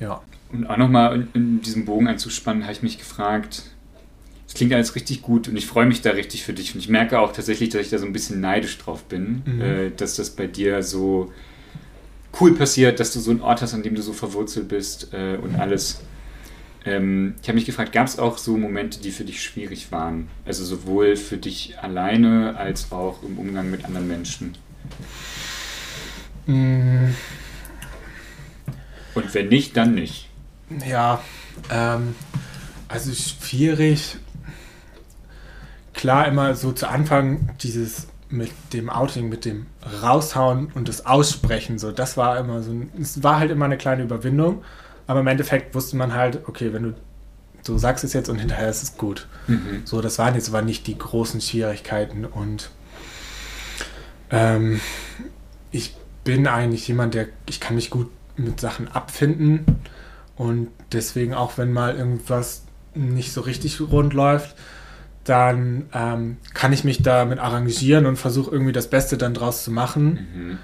ja. Und auch nochmal in, in diesem Bogen einzuspannen, habe ich mich gefragt, es klingt alles richtig gut und ich freue mich da richtig für dich. Und ich merke auch tatsächlich, dass ich da so ein bisschen neidisch drauf bin, mhm. äh, dass das bei dir so cool passiert, dass du so einen Ort hast, an dem du so verwurzelt bist äh, und alles. Ähm, ich habe mich gefragt, gab es auch so Momente, die für dich schwierig waren? Also sowohl für dich alleine als auch im Umgang mit anderen Menschen? Mhm. Und wenn nicht, dann nicht. Ja, ähm, also schwierig. klar immer so zu Anfang dieses mit dem Outing, mit dem Raushauen und das Aussprechen, so, das war immer so, es war halt immer eine kleine Überwindung, aber im Endeffekt wusste man halt, okay, wenn du so sagst es jetzt und hinterher ist es gut. Mhm. So, das waren jetzt aber nicht die großen Schwierigkeiten und ähm, ich bin eigentlich jemand, der, ich kann mich gut mit Sachen abfinden und deswegen auch wenn mal irgendwas nicht so richtig rund läuft, dann ähm, kann ich mich damit arrangieren und versuche irgendwie das Beste dann draus zu machen. Mhm.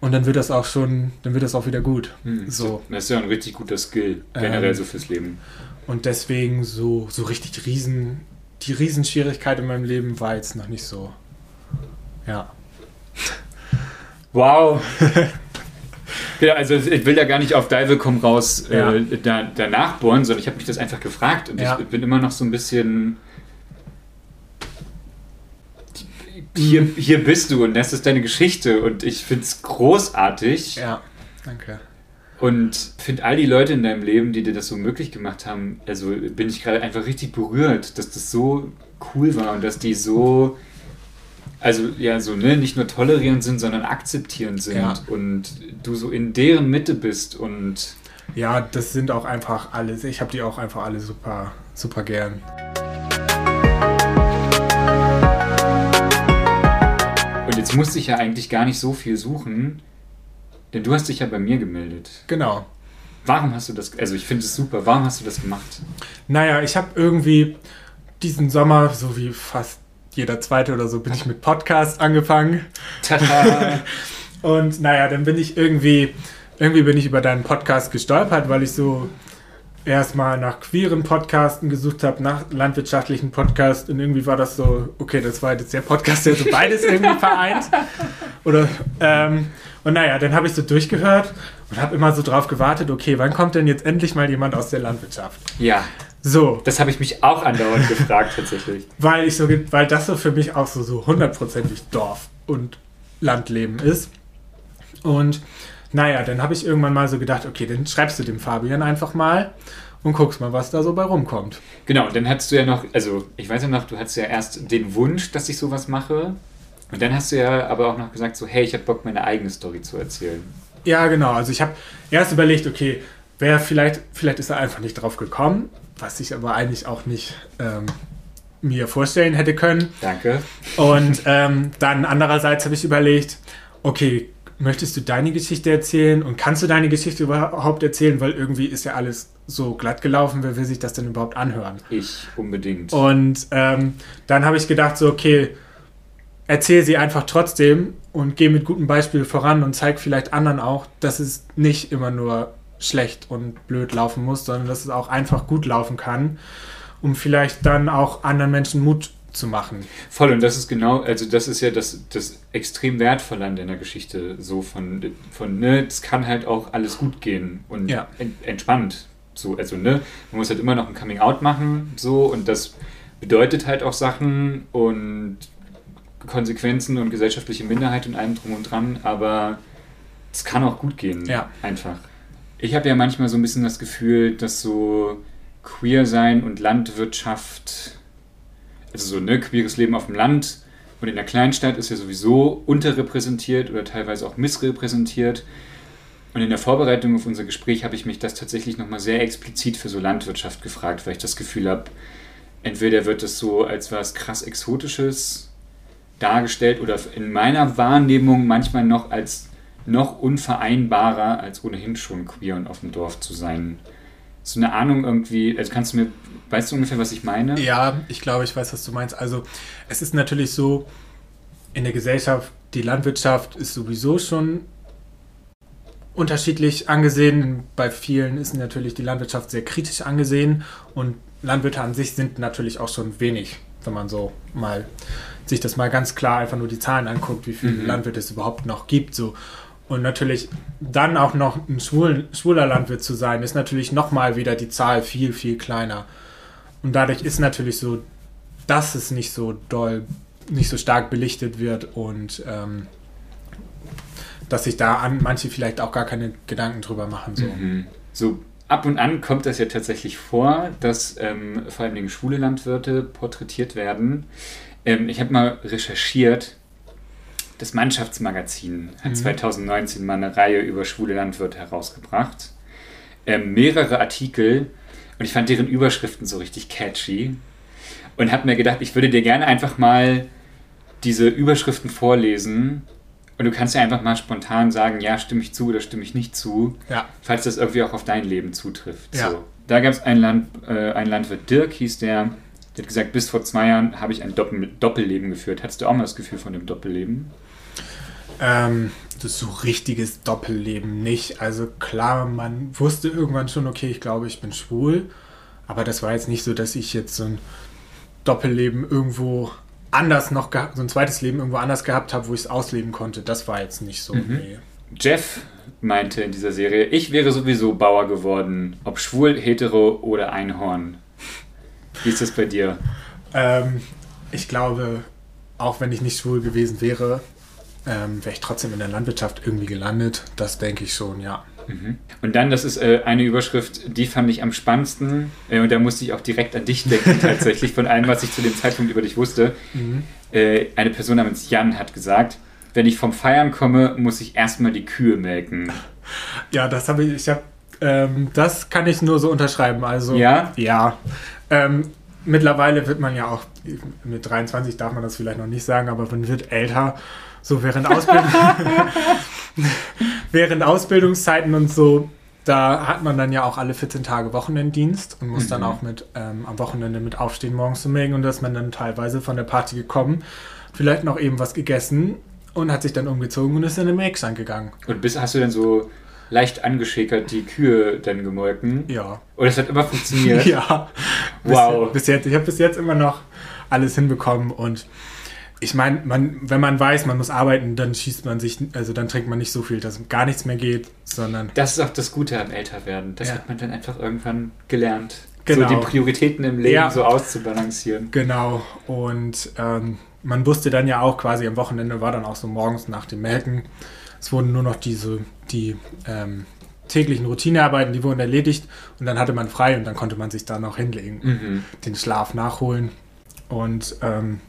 Und dann wird das auch schon, dann wird das auch wieder gut. Mhm. So. Das ist ja ein richtig guter Skill, generell ähm, so fürs Leben. Und deswegen so, so richtig riesen, die Riesenschwierigkeit in meinem Leben war jetzt noch nicht so. Ja. Wow. ja, also ich will da gar nicht auf Dive komm raus äh, ja. da, danach bohren, sondern ich habe mich das einfach gefragt und ja. ich bin immer noch so ein bisschen hier, hier bist du und das ist deine Geschichte und ich finde es großartig. Ja, danke. Und finde all die Leute in deinem Leben, die dir das so möglich gemacht haben, also bin ich gerade einfach richtig berührt, dass das so cool war und dass die so, also ja, so, ne, nicht nur tolerierend sind, sondern akzeptierend sind ja. und du so in deren Mitte bist und. Ja, das sind auch einfach alles, ich habe die auch einfach alle super, super gern. Und jetzt musste ich ja eigentlich gar nicht so viel suchen, denn du hast dich ja bei mir gemeldet. Genau. Warum hast du das, also ich finde es super, warum hast du das gemacht? Naja, ich habe irgendwie diesen Sommer, so wie fast jeder zweite oder so, bin ich mit Podcast angefangen. Und naja, dann bin ich irgendwie, irgendwie bin ich über deinen Podcast gestolpert, weil ich so erstmal nach queeren Podcasten gesucht habe, nach landwirtschaftlichen Podcasts und irgendwie war das so, okay, das war jetzt der Podcast, der so beides irgendwie vereint. Oder, ähm, und naja, dann habe ich so durchgehört und habe immer so drauf gewartet, okay, wann kommt denn jetzt endlich mal jemand aus der Landwirtschaft? Ja. So. Das habe ich mich auch andauernd gefragt, tatsächlich. Weil ich so, weil das so für mich auch so, so hundertprozentig Dorf und Landleben ist. Und naja, dann habe ich irgendwann mal so gedacht, okay, dann schreibst du dem Fabian einfach mal und guckst mal, was da so bei rumkommt. Genau, dann hattest du ja noch, also ich weiß ja noch, du hattest ja erst den Wunsch, dass ich sowas mache. Und dann hast du ja aber auch noch gesagt, so, hey, ich habe Bock, meine eigene Story zu erzählen. Ja, genau. Also ich habe erst überlegt, okay, wer vielleicht, vielleicht ist er einfach nicht drauf gekommen, was ich aber eigentlich auch nicht ähm, mir vorstellen hätte können. Danke. Und ähm, dann andererseits habe ich überlegt, okay, möchtest du deine Geschichte erzählen und kannst du deine Geschichte überhaupt erzählen, weil irgendwie ist ja alles so glatt gelaufen, wer will sich das denn überhaupt anhören? Ich unbedingt. Und ähm, dann habe ich gedacht, so, okay, erzähl sie einfach trotzdem und geh mit gutem Beispiel voran und zeig vielleicht anderen auch, dass es nicht immer nur schlecht und blöd laufen muss, sondern dass es auch einfach gut laufen kann, um vielleicht dann auch anderen Menschen Mut zu machen. Voll, und das ist genau, also das ist ja das, das extrem wertvolle an deiner Geschichte, so von, von ne, es kann halt auch alles gut gehen und ja. entspannt. So, also, ne, man muss halt immer noch ein Coming Out machen, so, und das bedeutet halt auch Sachen und Konsequenzen und gesellschaftliche Minderheit und allem drum und dran, aber es kann auch gut gehen. Ja. Einfach. Ich habe ja manchmal so ein bisschen das Gefühl, dass so Queer sein und Landwirtschaft also so ne, queeres Leben auf dem Land und in der Kleinstadt ist ja sowieso unterrepräsentiert oder teilweise auch missrepräsentiert. Und in der Vorbereitung auf unser Gespräch habe ich mich das tatsächlich nochmal sehr explizit für so Landwirtschaft gefragt, weil ich das Gefühl habe, entweder wird es so als was krass Exotisches dargestellt oder in meiner Wahrnehmung manchmal noch als noch unvereinbarer als ohnehin schon queer und auf dem Dorf zu sein. So eine Ahnung irgendwie, also kannst du mir Weißt du ungefähr, was ich meine? Ja, ich glaube, ich weiß, was du meinst. Also es ist natürlich so, in der Gesellschaft, die Landwirtschaft ist sowieso schon unterschiedlich angesehen. Bei vielen ist natürlich die Landwirtschaft sehr kritisch angesehen und Landwirte an sich sind natürlich auch schon wenig, wenn man so mal sich das mal ganz klar einfach nur die Zahlen anguckt, wie viele mhm. Landwirte es überhaupt noch gibt. So. Und natürlich dann auch noch ein schwulen, schwuler Landwirt zu sein, ist natürlich nochmal wieder die Zahl viel, viel kleiner. Und dadurch ist natürlich so, dass es nicht so doll, nicht so stark belichtet wird und ähm, dass sich da an manche vielleicht auch gar keine Gedanken drüber machen. So. Mhm. so ab und an kommt das ja tatsächlich vor, dass ähm, vor allen Dingen schwule Landwirte porträtiert werden. Ähm, ich habe mal recherchiert, das Mannschaftsmagazin hat mhm. 2019 mal eine Reihe über schwule Landwirte herausgebracht. Ähm, mehrere Artikel und ich fand deren Überschriften so richtig catchy und habe mir gedacht, ich würde dir gerne einfach mal diese Überschriften vorlesen und du kannst ja einfach mal spontan sagen, ja, stimme ich zu oder stimme ich nicht zu, ja. falls das irgendwie auch auf dein Leben zutrifft. Ja. So. Da gab es ein, Land, äh, ein Landwirt, Dirk hieß der, der hat gesagt, bis vor zwei Jahren habe ich ein Doppel Doppelleben geführt. Hattest du auch mal das Gefühl von dem Doppelleben? Ähm, das ist so richtiges Doppelleben nicht. Also klar, man wusste irgendwann schon, okay, ich glaube, ich bin schwul. Aber das war jetzt nicht so, dass ich jetzt so ein Doppelleben irgendwo anders noch, so ein zweites Leben irgendwo anders gehabt habe, wo ich es ausleben konnte. Das war jetzt nicht so. Mhm. Nee. Jeff meinte in dieser Serie, ich wäre sowieso Bauer geworden, ob schwul, hetero oder Einhorn. Wie ist das bei dir? Ähm, ich glaube, auch wenn ich nicht schwul gewesen wäre, ähm, wäre ich trotzdem in der Landwirtschaft irgendwie gelandet. Das denke ich schon, ja. Mhm. Und dann, das ist äh, eine Überschrift, die fand ich am spannendsten. Äh, und da musste ich auch direkt an dich denken, tatsächlich, von allem, was ich zu dem Zeitpunkt über dich wusste. Mhm. Äh, eine Person namens Jan hat gesagt, wenn ich vom Feiern komme, muss ich erstmal die Kühe melken. Ja, das habe ich, ich habe, ähm, das kann ich nur so unterschreiben. Also, ja? Ja. Ähm, mittlerweile wird man ja auch, mit 23 darf man das vielleicht noch nicht sagen, aber man wird älter so während, Ausbildung, während Ausbildungszeiten und so, da hat man dann ja auch alle 14 Tage Wochenenddienst und muss mhm. dann auch mit ähm, am Wochenende mit aufstehen, morgens zu melden und dass man dann teilweise von der Party gekommen, vielleicht noch eben was gegessen und hat sich dann umgezogen und ist in den Melkstand gegangen. Und bis hast du dann so leicht angeschäkert die Kühe dann gemolken? Ja. Und das hat immer funktioniert? ja. Wow. Bis, bis jetzt, ich habe bis jetzt immer noch alles hinbekommen und ich meine, man, wenn man weiß, man muss arbeiten, dann schießt man sich, also dann trinkt man nicht so viel, dass gar nichts mehr geht, sondern. Das ist auch das Gute am Älterwerden. Das ja. hat man dann einfach irgendwann gelernt. Genau. So die Prioritäten im Leben ja. so auszubalancieren. Genau. Und ähm, man wusste dann ja auch quasi am Wochenende war dann auch so morgens nach dem Melken. Es wurden nur noch diese, die ähm, täglichen Routinearbeiten, die wurden erledigt und dann hatte man frei und dann konnte man sich da noch hinlegen, mhm. den Schlaf nachholen. Und ähm,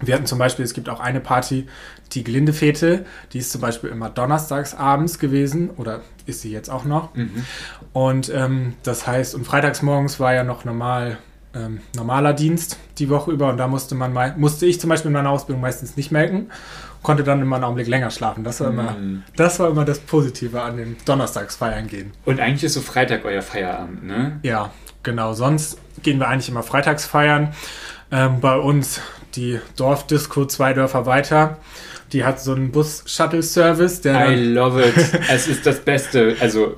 wir hatten zum Beispiel, es gibt auch eine Party, die Glindefete, die ist zum Beispiel immer donnerstags abends gewesen oder ist sie jetzt auch noch. Mhm. Und ähm, das heißt, und freitags morgens war ja noch normal, ähm, normaler Dienst die Woche über und da musste man musste ich zum Beispiel in meiner Ausbildung meistens nicht melken, konnte dann immer einen Augenblick länger schlafen. Das war immer, mhm. das war immer das Positive an dem Donnerstagsfeiern gehen. Und eigentlich ist so Freitag euer Feierabend, ne? Ja, genau. Sonst gehen wir eigentlich immer freitags feiern. Ähm, bei uns die Dorfdisco zwei Dörfer weiter. Die hat so einen Bus-Shuttle-Service. I love it. es ist das Beste. Also,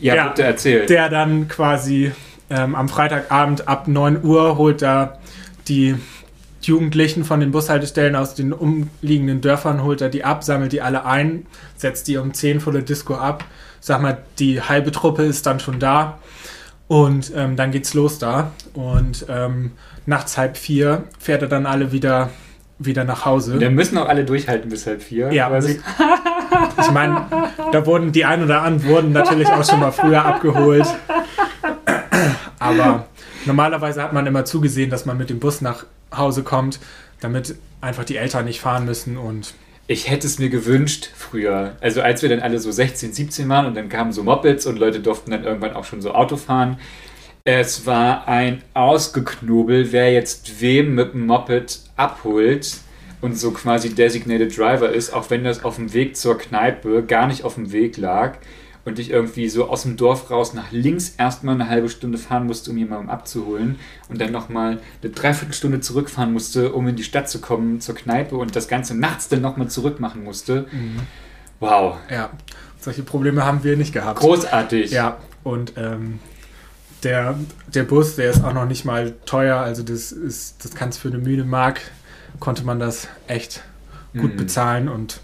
ja, ja bitte erzählt. Der dann quasi ähm, am Freitagabend ab 9 Uhr holt da die Jugendlichen von den Bushaltestellen aus den umliegenden Dörfern, holt er die ab, sammelt die alle ein, setzt die um 10 vor der Disco ab. Sag mal, die halbe Truppe ist dann schon da und ähm, dann geht's los da. Und ähm, nachts halb vier fährt er dann alle wieder, wieder nach Hause. Wir müssen auch alle durchhalten bis halb vier. Ja, ich, ich meine, da wurden die ein oder anderen wurden natürlich auch schon mal früher abgeholt. Aber normalerweise hat man immer zugesehen, dass man mit dem Bus nach Hause kommt, damit einfach die Eltern nicht fahren müssen und ich hätte es mir gewünscht früher. Also als wir dann alle so 16, 17 waren und dann kamen so Mopeds und Leute durften dann irgendwann auch schon so Auto fahren. Es war ein Ausgeknobel, wer jetzt wem mit dem Moped abholt und so quasi Designated Driver ist, auch wenn das auf dem Weg zur Kneipe gar nicht auf dem Weg lag und ich irgendwie so aus dem Dorf raus nach links erstmal eine halbe Stunde fahren musste, um jemanden abzuholen und dann nochmal eine Dreiviertelstunde zurückfahren musste, um in die Stadt zu kommen, zur Kneipe und das Ganze nachts dann nochmal zurück machen musste. Mhm. Wow. Ja, solche Probleme haben wir nicht gehabt. Großartig. Ja, und ähm, der, der Bus, der ist auch noch nicht mal teuer, also das ist, das kannst für eine müde Mark, konnte man das echt gut mhm. bezahlen und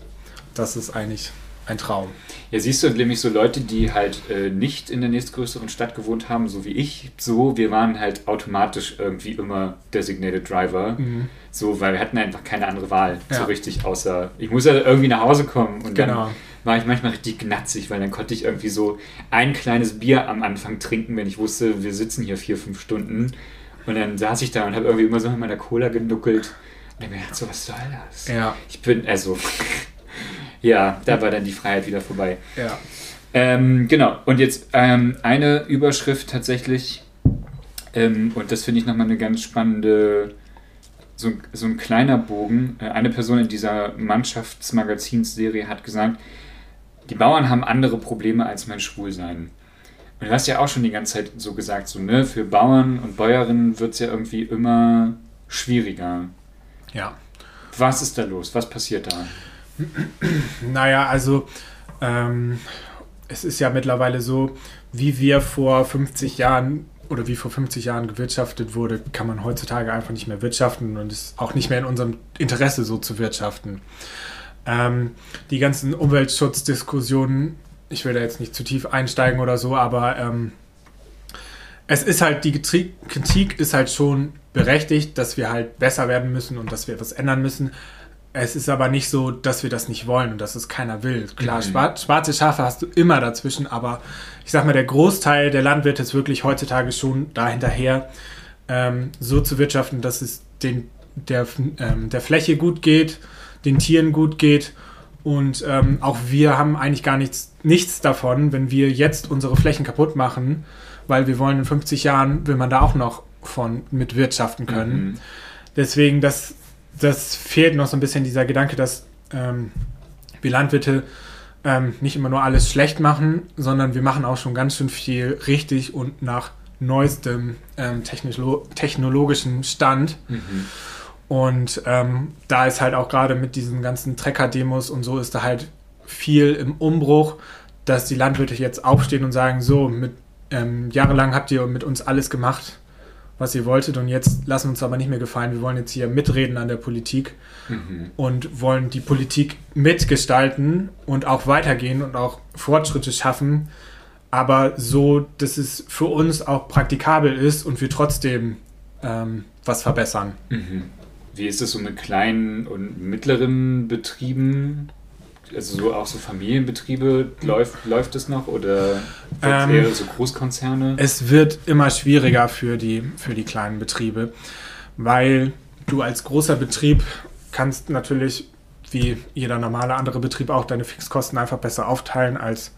das ist eigentlich ein Traum. Ja, siehst du, nämlich so Leute, die halt äh, nicht in der nächstgrößeren Stadt gewohnt haben, so wie ich, so, wir waren halt automatisch irgendwie immer Designated Driver. Mhm. So, weil wir hatten einfach keine andere Wahl, ja. so richtig, außer ich muss ja irgendwie nach Hause kommen und genau. dann war ich manchmal richtig gnatzig, weil dann konnte ich irgendwie so ein kleines Bier am Anfang trinken, wenn ich wusste, wir sitzen hier vier, fünf Stunden. Und dann saß ich da und habe irgendwie immer so mit meiner Cola genuckelt. Und dann mir gedacht, so, was soll das? Ja. Ich bin, also, ja, da war dann die Freiheit wieder vorbei. Ja. Ähm, genau, und jetzt ähm, eine Überschrift tatsächlich, ähm, und das finde ich nochmal eine ganz spannende, so, so ein kleiner Bogen. Äh, eine Person in dieser Mannschaftsmagazinsserie hat gesagt, die Bauern haben andere Probleme als mein Schwulsein. Und du hast ja auch schon die ganze Zeit so gesagt, so, ne, für Bauern und Bäuerinnen wird es ja irgendwie immer schwieriger. Ja. Was ist da los? Was passiert da? Naja, also ähm, es ist ja mittlerweile so, wie wir vor 50 Jahren oder wie vor 50 Jahren gewirtschaftet wurde, kann man heutzutage einfach nicht mehr wirtschaften und ist auch nicht mehr in unserem Interesse so zu wirtschaften. Ähm, die ganzen Umweltschutzdiskussionen, ich will da jetzt nicht zu tief einsteigen oder so, aber ähm, es ist halt, die Kritik ist halt schon berechtigt, dass wir halt besser werden müssen und dass wir etwas ändern müssen. Es ist aber nicht so, dass wir das nicht wollen und dass es keiner will. Klar, mhm. schwarze Schafe hast du immer dazwischen, aber ich sag mal, der Großteil der Landwirte ist wirklich heutzutage schon dahinterher, ähm, so zu wirtschaften, dass es den, der, ähm, der Fläche gut geht, den Tieren gut geht und ähm, auch wir haben eigentlich gar nichts, nichts davon, wenn wir jetzt unsere Flächen kaputt machen, weil wir wollen in 50 Jahren, will man da auch noch von mit wirtschaften können. Mhm. Deswegen, das, das fehlt noch so ein bisschen dieser Gedanke, dass ähm, wir Landwirte ähm, nicht immer nur alles schlecht machen, sondern wir machen auch schon ganz schön viel richtig und nach neuestem ähm, technolo technologischen Stand. Mhm. Und ähm, da ist halt auch gerade mit diesen ganzen Trecker-Demos und so ist da halt viel im Umbruch, dass die Landwirte jetzt aufstehen und sagen, so, mit, ähm, jahrelang habt ihr mit uns alles gemacht, was ihr wolltet und jetzt lassen uns aber nicht mehr gefallen. Wir wollen jetzt hier mitreden an der Politik mhm. und wollen die Politik mitgestalten und auch weitergehen und auch Fortschritte schaffen, aber so, dass es für uns auch praktikabel ist und wir trotzdem ähm, was verbessern. Mhm. Wie ist es so mit kleinen und mittleren Betrieben? Also so auch so Familienbetriebe, läuft, läuft es noch oder ähm, eher so Großkonzerne? Es wird immer schwieriger für die, für die kleinen Betriebe, weil du als großer Betrieb kannst natürlich, wie jeder normale andere Betrieb auch, deine Fixkosten einfach besser aufteilen als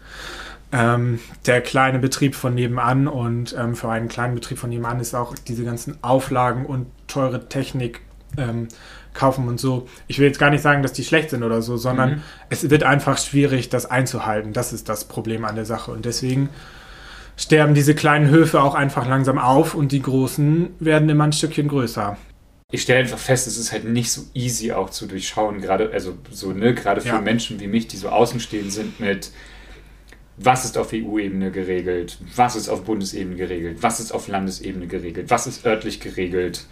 ähm, der kleine Betrieb von nebenan. Und ähm, für einen kleinen Betrieb von nebenan ist auch diese ganzen Auflagen und teure Technik ähm, kaufen und so. Ich will jetzt gar nicht sagen, dass die schlecht sind oder so, sondern mhm. es wird einfach schwierig, das einzuhalten. Das ist das Problem an der Sache. Und deswegen sterben diese kleinen Höfe auch einfach langsam auf und die großen werden immer ein Stückchen größer. Ich stelle einfach fest, es ist halt nicht so easy auch zu durchschauen, gerade also so ne, gerade für ja. Menschen wie mich, die so außenstehend sind mit was ist auf EU-Ebene geregelt, was ist auf Bundesebene geregelt, was ist auf Landesebene geregelt, was ist örtlich geregelt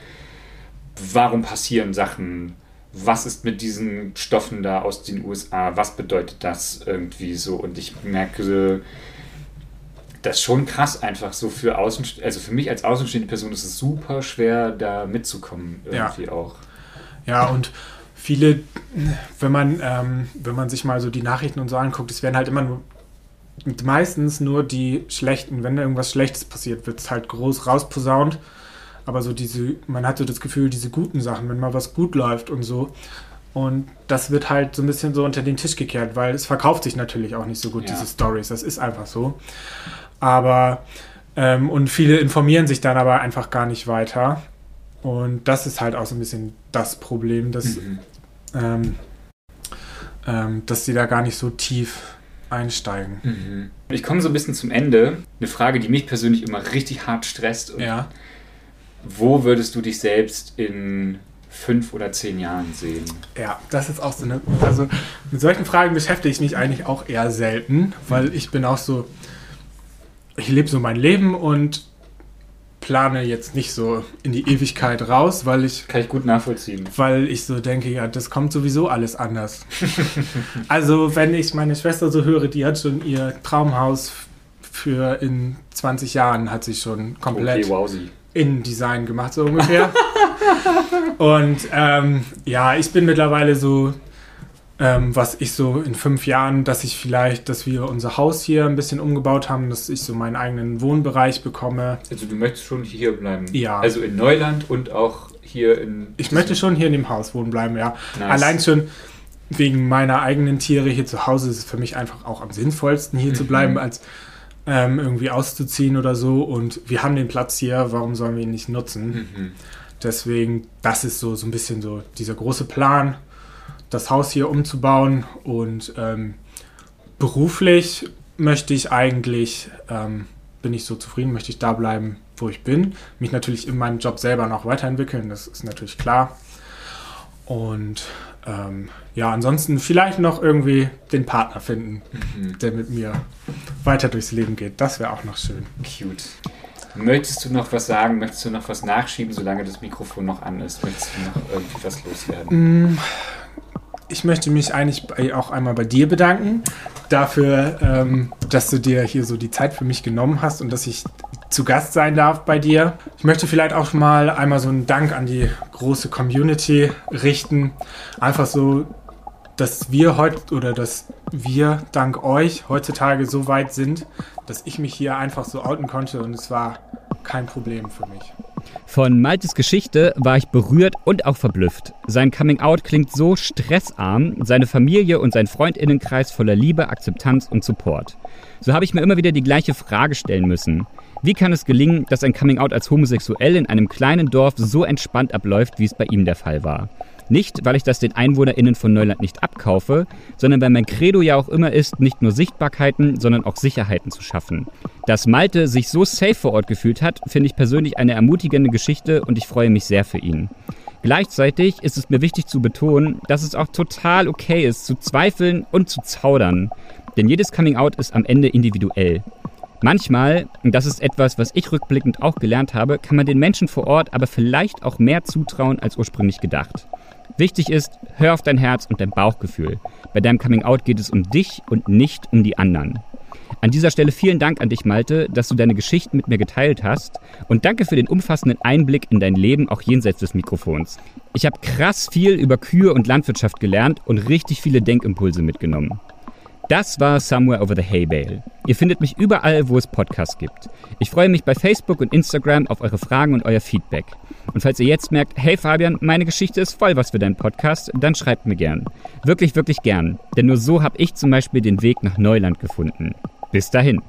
warum passieren Sachen, was ist mit diesen Stoffen da aus den USA, was bedeutet das irgendwie so und ich merke, das ist schon krass einfach so für Außen, also für mich als außenstehende Person ist es super schwer da mitzukommen irgendwie ja. auch. Ja und viele, wenn man, ähm, wenn man sich mal so die Nachrichten und so anguckt, es werden halt immer nur meistens nur die schlechten, wenn da irgendwas Schlechtes passiert, wird es halt groß rausposaunt aber so diese, man hatte das Gefühl, diese guten Sachen, wenn mal was gut läuft und so. Und das wird halt so ein bisschen so unter den Tisch gekehrt, weil es verkauft sich natürlich auch nicht so gut, ja. diese Stories. Das ist einfach so. Aber, ähm, und viele informieren sich dann aber einfach gar nicht weiter. Und das ist halt auch so ein bisschen das Problem, dass, mhm. ähm, ähm, dass sie da gar nicht so tief einsteigen. Mhm. Ich komme so ein bisschen zum Ende. Eine Frage, die mich persönlich immer richtig hart stresst. ja wo würdest du dich selbst in fünf oder zehn Jahren sehen? Ja, das ist auch so eine. Also mit solchen Fragen beschäftige ich mich eigentlich auch eher selten, weil ich bin auch so. Ich lebe so mein Leben und plane jetzt nicht so in die Ewigkeit raus, weil ich. Kann ich gut nachvollziehen. Weil ich so denke, ja, das kommt sowieso alles anders. also, wenn ich meine Schwester so höre, die hat schon ihr Traumhaus für in 20 Jahren, hat sie schon komplett. Okay, wow, sie Innendesign gemacht, so ungefähr. und ähm, ja, ich bin mittlerweile so, ähm, was ich so in fünf Jahren, dass ich vielleicht, dass wir unser Haus hier ein bisschen umgebaut haben, dass ich so meinen eigenen Wohnbereich bekomme. Also du möchtest schon hier bleiben? Ja. Also in Neuland und auch hier in... Ich möchte schon hier in dem Haus wohnen bleiben, ja. Nice. Allein schon wegen meiner eigenen Tiere hier zu Hause ist es für mich einfach auch am sinnvollsten hier mhm. zu bleiben, als ähm, irgendwie auszuziehen oder so. Und wir haben den Platz hier, warum sollen wir ihn nicht nutzen? Mhm. Deswegen, das ist so, so ein bisschen so dieser große Plan, das Haus hier umzubauen. Und ähm, beruflich möchte ich eigentlich, ähm, bin ich so zufrieden, möchte ich da bleiben, wo ich bin. Mich natürlich in meinem Job selber noch weiterentwickeln, das ist natürlich klar. Und ähm, ja, ansonsten vielleicht noch irgendwie den Partner finden, mhm. der mit mir weiter durchs Leben geht. Das wäre auch noch schön. Cute. Möchtest du noch was sagen? Möchtest du noch was nachschieben, solange das Mikrofon noch an ist? Möchtest du noch irgendwie was loswerden? Mm, ich möchte mich eigentlich auch einmal bei dir bedanken dafür, ähm, dass du dir hier so die Zeit für mich genommen hast und dass ich zu Gast sein darf bei dir. Ich möchte vielleicht auch mal einmal so einen Dank an die große Community richten. Einfach so, dass wir heute oder dass wir dank euch heutzutage so weit sind, dass ich mich hier einfach so outen konnte und es war kein Problem für mich. Von Maltes Geschichte war ich berührt und auch verblüfft. Sein Coming-out klingt so stressarm, seine Familie und sein Freundinnenkreis voller Liebe, Akzeptanz und Support. So habe ich mir immer wieder die gleiche Frage stellen müssen. Wie kann es gelingen, dass ein Coming-out als homosexuell in einem kleinen Dorf so entspannt abläuft, wie es bei ihm der Fall war? Nicht, weil ich das den EinwohnerInnen von Neuland nicht abkaufe, sondern weil mein Credo ja auch immer ist, nicht nur Sichtbarkeiten, sondern auch Sicherheiten zu schaffen. Dass Malte sich so safe vor Ort gefühlt hat, finde ich persönlich eine ermutigende Geschichte und ich freue mich sehr für ihn. Gleichzeitig ist es mir wichtig zu betonen, dass es auch total okay ist, zu zweifeln und zu zaudern. Denn jedes Coming-out ist am Ende individuell. Manchmal, und das ist etwas, was ich rückblickend auch gelernt habe, kann man den Menschen vor Ort aber vielleicht auch mehr zutrauen als ursprünglich gedacht. Wichtig ist, hör auf dein Herz und dein Bauchgefühl. Bei deinem Coming Out geht es um dich und nicht um die anderen. An dieser Stelle vielen Dank an dich, Malte, dass du deine Geschichten mit mir geteilt hast und danke für den umfassenden Einblick in dein Leben auch jenseits des Mikrofons. Ich habe krass viel über Kühe und Landwirtschaft gelernt und richtig viele Denkimpulse mitgenommen. Das war Somewhere Over the Hay Bale. Ihr findet mich überall, wo es Podcasts gibt. Ich freue mich bei Facebook und Instagram auf eure Fragen und euer Feedback. Und falls ihr jetzt merkt, hey Fabian, meine Geschichte ist voll was für deinen Podcast, dann schreibt mir gern. Wirklich, wirklich gern. Denn nur so habe ich zum Beispiel den Weg nach Neuland gefunden. Bis dahin.